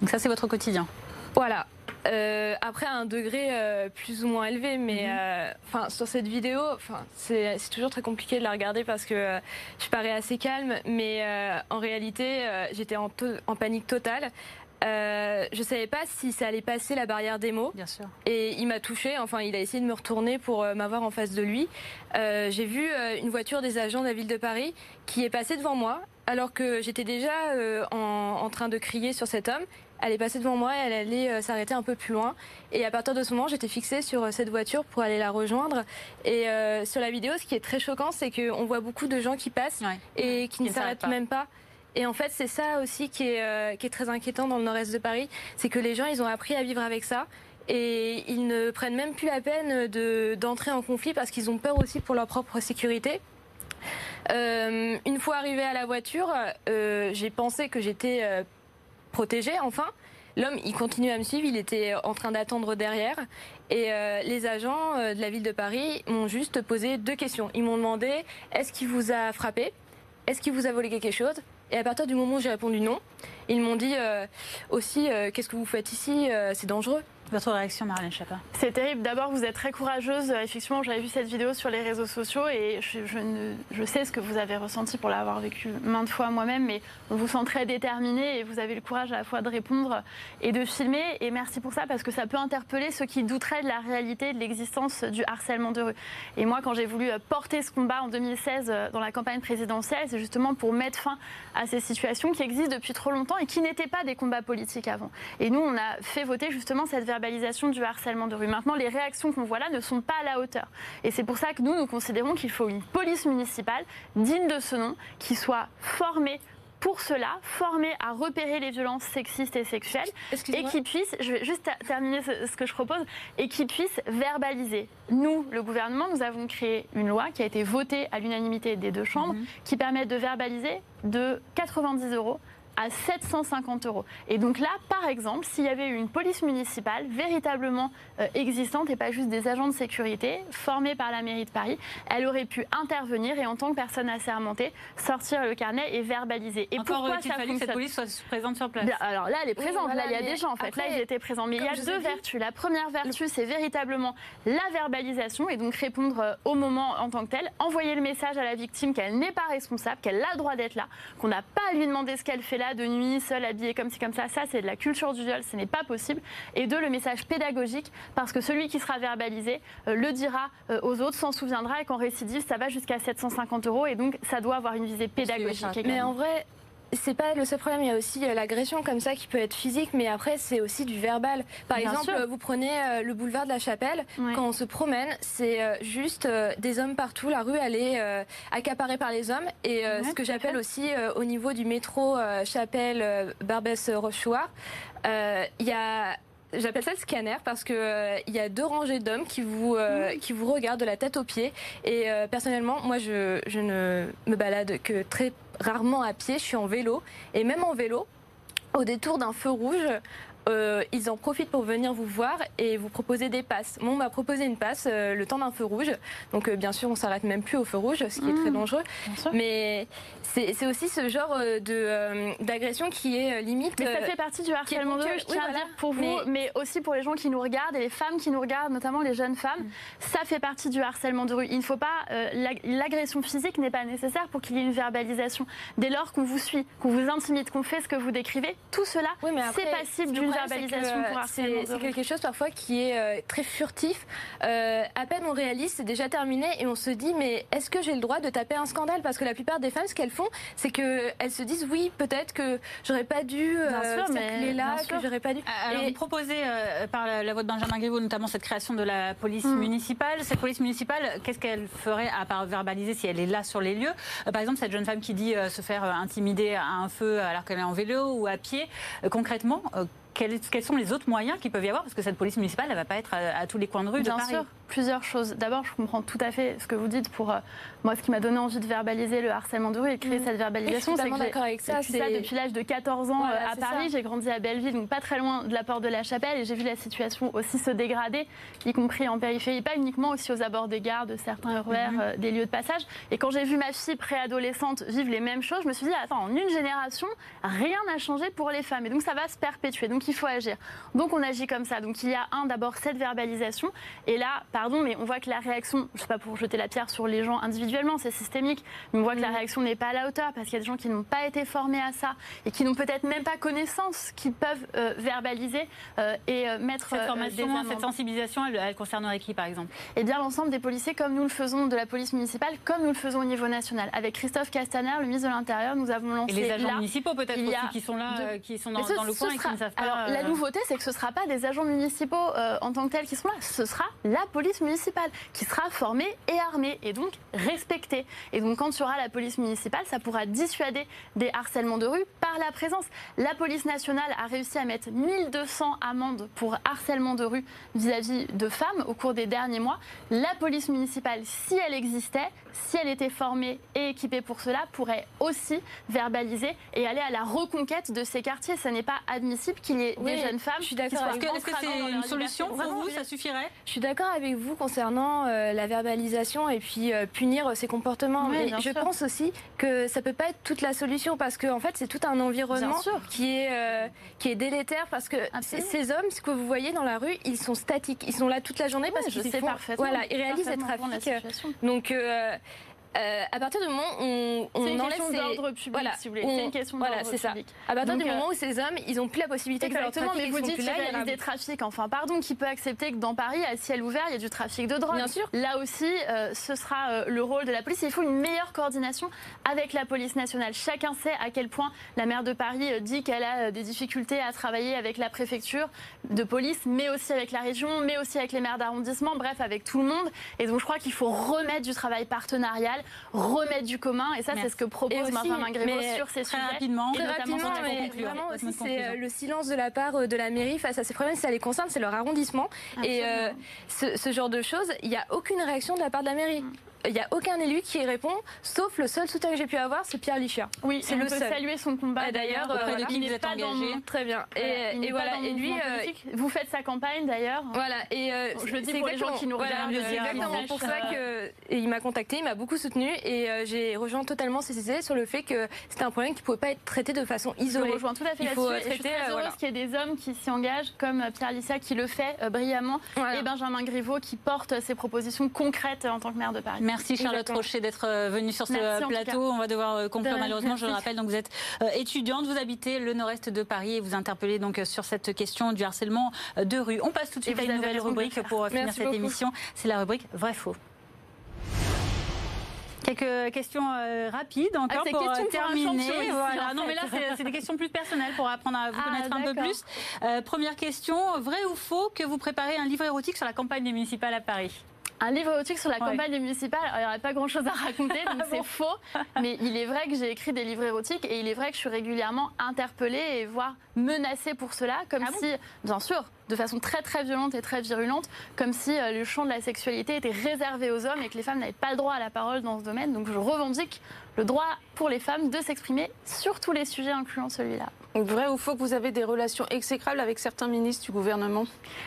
Donc ça, c'est votre quotidien. Voilà. Euh, après un degré euh, plus ou moins élevé, mais euh, enfin sur cette vidéo, enfin c'est toujours très compliqué de la regarder parce que je parais assez calme, mais en réalité j'étais en, en, panique totale. Euh, je savais pas si ça allait passer la barrière des mots. Bien sûr. Et il m'a touché. Enfin, il a essayé de me retourner pour euh, m'avoir en face de lui. Euh, J'ai vu euh, une voiture des agents de la ville de Paris qui est passée devant moi, alors que j'étais déjà euh, en, en train de crier sur cet homme. Elle est passée devant moi, elle allait euh, s'arrêter un peu plus loin. Et à partir de ce moment, j'étais fixée sur euh, cette voiture pour aller la rejoindre. Et euh, sur la vidéo, ce qui est très choquant, c'est qu'on voit beaucoup de gens qui passent Ouais. et qui, ne s'arrêtent même pas. Et en fait, c'est ça aussi qui est, euh, qui est très inquiétant dans le nord-est de Paris, c'est que les gens, ils ont appris à vivre avec ça. Et ils ne prennent même plus la peine de- d'entrer en conflit parce qu'ils ont peur aussi pour leur propre sécurité. Euh, une fois arrivée à la voiture, euh, j'ai pensé que j'étais protégée, enfin. L'homme, il continue à me suivre, il était en train d'attendre derrière. Et euh, les agents euh, de la ville de Paris m'ont juste posé deux questions. Ils m'ont demandé est-ce qu'il vous a frappé? Est-ce qu'il vous a volé quelque chose? Et à partir du moment où j'ai répondu non, ils m'ont dit euh, aussi qu'est-ce que vous faites ici? C'est dangereux. Votre réaction, Marlène Chapa C'est terrible. D'abord, vous êtes très courageuse. Euh, Effectivement, j'avais vu cette vidéo sur les réseaux sociaux et je, sais ce que vous avez ressenti pour l'avoir vécu maintes fois moi-même, mais on vous sent très déterminée et vous avez le courage à la fois de répondre et de filmer. Et merci pour ça parce que ça peut interpeller ceux qui douteraient de la réalité de l'existence du harcèlement de rue. Et moi, quand j'ai voulu euh, porter ce combat en 2016 euh, dans la campagne présidentielle, c'est justement pour mettre fin à ces situations qui existent depuis trop longtemps et qui n'étaient pas des combats politiques avant. Et nous, on a fait voter justement cette verbalisation du harcèlement de rue. Maintenant, les réactions qu'on voit là ne sont pas à la hauteur. Et c'est pour ça que nous, nous considérons qu'il faut une police municipale digne de ce nom, qui soit formée pour cela, formée à repérer les violences sexistes et sexuelles, et qui puisse, je vais juste ter- terminer ce, ce que je propose, et qui puisse verbaliser. Nous, le gouvernement, nous avons créé une loi qui a été votée à l'unanimité des deux chambres, qui permet de verbaliser de 90 euros à 750 euros. Et donc là, par exemple, s'il y avait eu une police municipale véritablement euh, existante et pas juste des agents de sécurité formés par la mairie de Paris, elle aurait pu intervenir et en tant que personne assermentée, sortir le carnet et verbaliser. Et Encore pourquoi ça fallu que cette police soit présente sur place? Bien, alors là, elle est Oui, présente. voilà, là, il y a des gens, en fait. après, là, ils étaient présents. Mais il y a deux vertus. La première vertu, c'est véritablement la verbalisation et donc répondre euh, au moment en tant que tel. Envoyer le message à la victime qu'elle n'est pas responsable, qu'elle a le droit d'être là, qu'on n'a pas à lui demander ce qu'elle fait là, de nuit, seule, habillée comme ci, comme ça. Ça, c'est de la culture du viol. Ce n'est pas possible. Et deux, le message pédagogique, parce que celui qui sera verbalisé euh, le dira euh, aux autres, s'en souviendra et qu'en récidive, ça va jusqu'à 750 euros. Et donc, ça doit avoir une visée pédagogique. Mais en vrai, c'est pas le seul problème. Il y a aussi euh, l'agression comme ça qui peut être physique, mais après c'est aussi du verbal. Par Bien exemple, sûr. euh, vous prenez euh, le boulevard de la Chapelle. Ouais. Quand on se promène, c'est juste des hommes partout. La rue elle est accaparée par les hommes. Et Ouais, ce que j'appelle aussi au niveau du métro Chapelle Barbès Rochouart, il y a J'appelle ça le scanner parce que euh, il y a deux rangées d'hommes qui vous euh, qui vous regardent de la tête aux pieds et euh, personnellement moi je, je ne me balade que très rarement à pied, je suis en vélo. Et même en vélo au détour d'un feu rouge euh, ils en profitent pour venir vous voir et vous proposer des passes. Moi, on m'a proposé une passe euh, le temps d'un feu rouge. Donc, euh, bien sûr, on s'arrête même plus au feu rouge, ce qui est très dangereux. Bien sûr. Mais c'est aussi ce genre de d'agression qui est limite. Mais ça fait partie du harcèlement de rue, je Oui, tiens à voilà. dire pour vous, Mais- mais... aussi pour les gens qui nous regardent et les femmes qui nous regardent, notamment les jeunes femmes. Ça fait partie du harcèlement de rue. Il ne faut pas. l'ag- L'agression physique n'est pas nécessaire pour qu'il y ait une verbalisation. Dès lors qu'on vous suit, qu'on vous intimide, qu'on fait ce que vous décrivez, tout cela, Oui, c'est passible le d'une verbalisation que, pour harcèlement C'est quelque chose parfois qui est euh, très furtif. Euh, à peine on réalise, c'est déjà terminé et on se dit mais est-ce que j'ai le droit de taper un scandale? Parce que la plupart des femmes, ce qu'elles font, c'est qu'elles se disent oui, peut-être que j'aurais pas dû euh, Bien sûr, mais- là, que j'aurais pas dû. Alors, Et- vous proposez euh, par la, la voix de Benjamin Griveaux notamment cette création de la police Mm. municipale. Cette police municipale, qu'est-ce qu'elle ferait à part verbaliser si elle est là sur les lieux? Par exemple, cette jeune femme qui dit se faire intimider à un feu alors qu'elle est en vélo ou à pied. Concrètement, quels, quels sont les autres moyens qu'il peut y avoir Parce que cette police municipale, elle ne va pas être à, à tous les coins de rue Bien de Paris. sûr, plusieurs choses. D'abord, je comprends tout à fait ce que vous dites pour euh, moi. Ce qui m'a donné envie de verbaliser le harcèlement de rue et créer Mhm. cette verbalisation, Je suis c'est que d'accord avec ça, depuis l'âge de 14 ans Voilà, euh, à Paris. J'ai grandi à Belleville, donc pas très loin de la porte de la Chapelle, et j'ai vu la situation aussi se dégrader, y compris en périphérie, pas uniquement aussi aux abords des gares, de certains RER, Mhm. euh, des lieux de passage. Et quand j'ai vu ma fille préadolescente vivre les mêmes choses, je me suis dit attends, en une génération, rien n'a changé pour les femmes, et donc ça va se perpétuer. Donc il faut agir. Donc on agit comme ça. Donc il y a un d'abord cette verbalisation, et là, par pardon, mais on voit que la réaction, je ne sais pas pour jeter la pierre sur les gens individuellement, c'est systémique, mais on voit que la Mm. réaction n'est pas à la hauteur parce qu'il y a des gens qui n'ont pas été formés à ça et qui n'ont peut-être même pas connaissance qu'ils peuvent euh, verbaliser euh, et euh, mettre Cette euh, des formation, cette sensibilisation, elle, elle concernerait qui par exemple? Eh bien, l'ensemble des policiers, comme nous le faisons de la police municipale, comme nous le faisons au niveau national. Avec Christophe Castaner, le ministre de l'Intérieur, nous avons lancé Et les agents là, municipaux peut-être aussi qui sont là, euh, qui sont dans, ce- dans le coin et qui ne savent pas. Alors, la nouveauté, c'est que ce ne sera pas des agents municipaux en tant que tels qui seront là. Ce sera la police municipale qui sera formée et armée et donc respectée. Et donc, quand il y la police municipale, ça pourra dissuader des harcèlements de rue par la présence. La police nationale a réussi à mettre 1200 amendes pour harcèlement de rue vis-à-vis de femmes au cours des derniers mois. La police municipale, si elle existait, si elle était formée et équipée pour cela, pourrait aussi verbaliser et aller à la reconquête de ces quartiers. Ce n'est pas admissible qu'il y ait Oui, des jeunes femmes je suis d'accord Est-ce que est-ce que entravées c'est une solution liberté. pour vous Ça suffirait? Je suis d'accord avec vous concernant euh, la verbalisation et puis euh, punir ces comportements. Oui, Mais je sûr. pense aussi que ça peut pas être toute la solution parce que en fait c'est tout un environnement qui est euh, qui est délétère parce que Absolument. ces hommes, ce que vous voyez dans la rue, ils sont statiques, ils sont là toute la journée parce qu'ils font- parfaitement. Voilà, ils réalisent parfaitement euh, situation. Donc euh, euh, à partir du moment où on, enlève ces- d'ordre public, voilà, si vous voulez. C'est une question voilà, d'ordre c'est ça. À partir du euh, moment où ces hommes, ils ont plus la possibilité que leur Exactement, mais vous dites qu'il là, il y en a réalise des trafics. Enfin, pardon, qui peut accepter que dans Paris, à ciel ouvert, il y a du trafic de drogue Bien sûr. Là aussi, euh, ce sera euh, le rôle de la police. Il faut une meilleure coordination avec la police nationale. Chacun sait à quel point la maire de Paris euh, dit qu'elle a euh, des difficultés à travailler avec la préfecture de police, mais aussi avec la région, mais aussi avec les maires d'arrondissement, bref, avec tout le monde. Et donc, je crois qu'il faut remettre du travail partenarial, remettre du commun. Et ça, c'est ce que propose Grévaud mais sur ces Très sujets. rapidement, Très rapidement, mais vraiment aussi, c'est euh, le silence de la part euh, de la mairie face à ces problèmes. Ça les concerne, c'est leur arrondissement. Et euh, ce, ce genre de choses, il n'y a aucune réaction de la part de la mairie. Il n'y a aucun élu qui répond, sauf le seul soutien que j'ai pu avoir, c'est Pierre Lichia. Oui, C'est le peut seul. saluer son combat. D'ailleurs, euh, auprès de qui Il vous n'est êtes pas dans engagé Très bien. Et, voilà. Et lui, euh, vous faites sa campagne d'ailleurs. Voilà, et euh, Je le dis c'est pour les gens qui nous voilà, regardent, C'est euh, exactement pour ça euh, que et il m'a contacté, il m'a beaucoup soutenu et euh, j'ai rejoint totalement ses idées sur le fait que c'était un problème qui ne pouvait pas être traité de façon Je isolée. rejoins tout à fait Il faut là-dessus. Je suis très euh, heureuse voilà. qu'il y ait des hommes qui s'y engagent, comme euh, Pierre Lissia qui le fait euh, brillamment, Voilà. et Benjamin Griveaux qui porte ses propositions concrètes euh, en tant que maire de Paris. Merci Charlotte Exactement. Rocher d'être euh, venue sur ce Merci, tout plateau. On va devoir euh, conclure De malheureusement. Je le rappelle, donc vous êtes euh, étudiante, vous habitez le nord-est de Paris et vous interpellez donc euh, sur cette question du harcèlement euh, de rue. On passe tout de suite à une nouvelle rubrique pour euh, finir Merci cette beaucoup. émission. C'est la rubrique vrai-faux. Quelques questions euh, rapides encore Ah, pour euh, pour terminer. ici, Voilà. en Non, mais là, c'est- des questions plus personnelles pour apprendre à vous Ah, connaître un peu plus. Euh, première question vrai ou faux que vous préparez un livre érotique sur la campagne des municipales à Paris? Un livre érotique sur la Ouais. campagne alors, il n'y aurait pas grand-chose à raconter, donc Ah c'est bon faux. Mais il est vrai que j'ai écrit des livres érotiques et il est vrai que je suis régulièrement interpellée et voire menacée pour cela, comme Ah bon si, bien sûr, de façon très très violente et très virulente, comme si euh, le champ de la sexualité était réservé aux hommes et que les femmes n'avaient pas le droit à la parole dans ce domaine. Donc je revendique le droit pour les femmes de s'exprimer sur tous les sujets, incluant celui-là. Vrai ou faux que vous avez des relations exécrables avec certains ministres du gouvernement?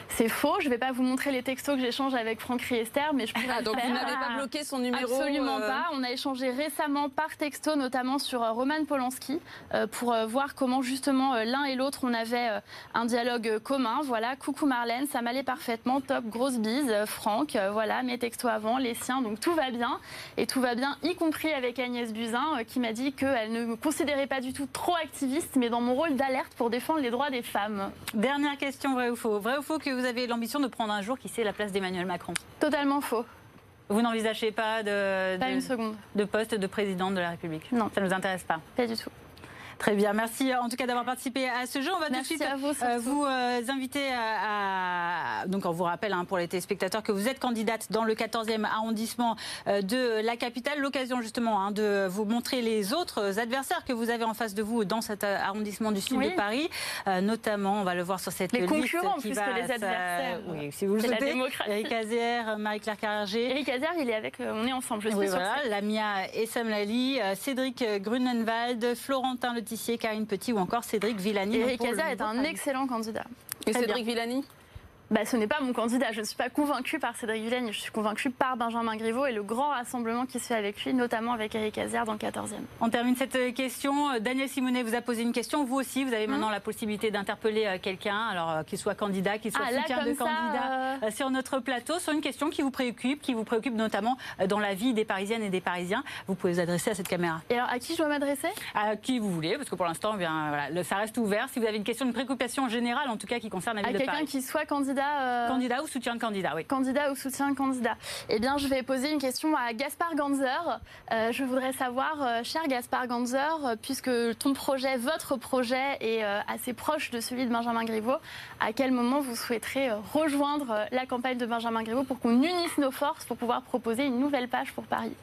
C'est faux, je ne vais pas vous montrer les textos que j'échange avec Franck Riester, mais je pourrais Ah, donc faire. vous n'avez pas bloqué son numéro Absolument euh, pas. On a échangé récemment par texto, notamment sur euh, Roman Polanski, euh, pour voir comment justement l'un et l'autre on avait un dialogue commun. Voilà, coucou Marlène, ça m'allait parfaitement, top, grosse bise, Franck, voilà, mes textos avant, les siens, donc tout va bien. Et tout va bien, y compris avec Agnès Buzyn, qui m'a dit qu'elle ne me considérait pas du tout trop activiste, mais dans mon rôle d'alerte pour défendre les droits des femmes. Dernière question, vrai ou faux? Vrai ou faux que vous avez l'ambition de prendre un jour, qui sait, la place d'Emmanuel Macron? Totalement faux, Vous n'envisagez pas de, pas de, une seconde, de poste de président de la République? Non. Ça ne nous intéresse pas? pas du tout. Très bien, merci euh, en tout cas d'avoir participé à ce jeu. On va Merci tout de suite vous, euh, vous euh, inviter à, à- Donc on vous rappelle hein, pour les téléspectateurs que vous êtes candidate dans le 14e arrondissement euh, de la capitale. L'occasion justement hein, de vous montrer les autres adversaires que vous avez en face de vous dans cet arrondissement du sud Oui. de Paris. Notamment, on va le voir sur cette Les liste concurrents qui plus va que les s'a- adversaires. Oui, si vous le souhaitez. Eric Azer, Marie-Claire Carringer. Eric Azer, il est avec, on est ensemble, je suis Oui, voilà. Lamia Essam Lali, euh, Cédric Grunenwald, Florentin Karine Petit ou encore Cédric Villani. Le Azer est un excellent candidat. Et Cédric Villani bah, ce n'est pas mon candidat. Je ne suis pas convaincue par Cédric Villene, je suis convaincue par Benjamin Griveaux et le grand rassemblement qui se fait avec lui, notamment avec Eric Azière dans le 14e. On termine cette question. Daniel Simonet vous a posé une question. Vous aussi, vous avez maintenant la possibilité d'interpeller quelqu'un, alors qu'il soit candidat, qu'il soit Ah, là, soutien de ça, candidat euh, sur notre plateau, sur une question qui vous préoccupe, qui vous préoccupe notamment euh, dans la vie des Parisiennes et des Parisiens. Vous pouvez vous adresser à cette caméra. Et alors, à qui je dois m'adresser? À qui vous voulez, parce que pour l'instant, eh bien, voilà, le- ça reste ouvert. Si vous avez une question, une préoccupation générale, en tout cas, qui concerne la À ville de quelqu'un Paris. qui soit candidat. Euh, Candidat ou soutien de candidat, oui. Candidat ou soutien de candidat Eh bien, je vais poser une question à Gaspard Ganzer. Euh, je voudrais savoir, euh, cher Gaspard Ganzer, puisque ton projet, votre projet, est assez proche de celui de Benjamin Griveaux, à quel moment vous souhaiterez rejoindre la campagne de Benjamin Griveaux pour qu'on unisse nos forces pour pouvoir proposer une nouvelle page pour Paris?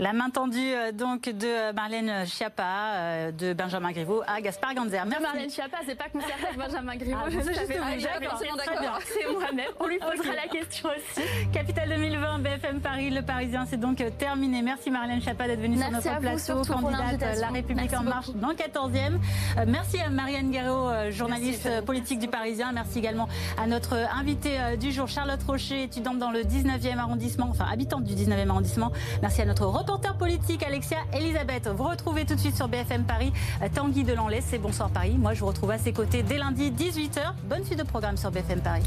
La main tendue euh, donc de Marlène Schiappa, euh, de Benjamin Griveaux à Gaspard Ganzer. Merci. Marlène Schiappa, c'est pas concerté avec Benjamin Griveaux. Ah, je vous, d'accord. C'est moi-même. On lui posera la question aussi. Capitale 2020, BFM Paris, le Parisien, c'est donc terminé. Merci Marlène Schiappa d'être venue Merci sur notre plateau, candidate. La République Merci en marche dans le 14e. Euh, merci à Marianne Guerreau, euh, journaliste euh, politique du Parisien. Merci également à notre euh, invitée euh, du jour, Charlotte Rocher, étudiante dans le 19e arrondissement, enfin habitante du 19e arrondissement. Merci à notre reporter reporter politique Alexia Elisabeth. Vous retrouvez tout de suite sur BFM Paris euh, Tanguy Delanlais. C'est Bonsoir Paris. Moi, je vous retrouve à ses côtés dès lundi 18h. Bonne suite de programme sur BFM Paris.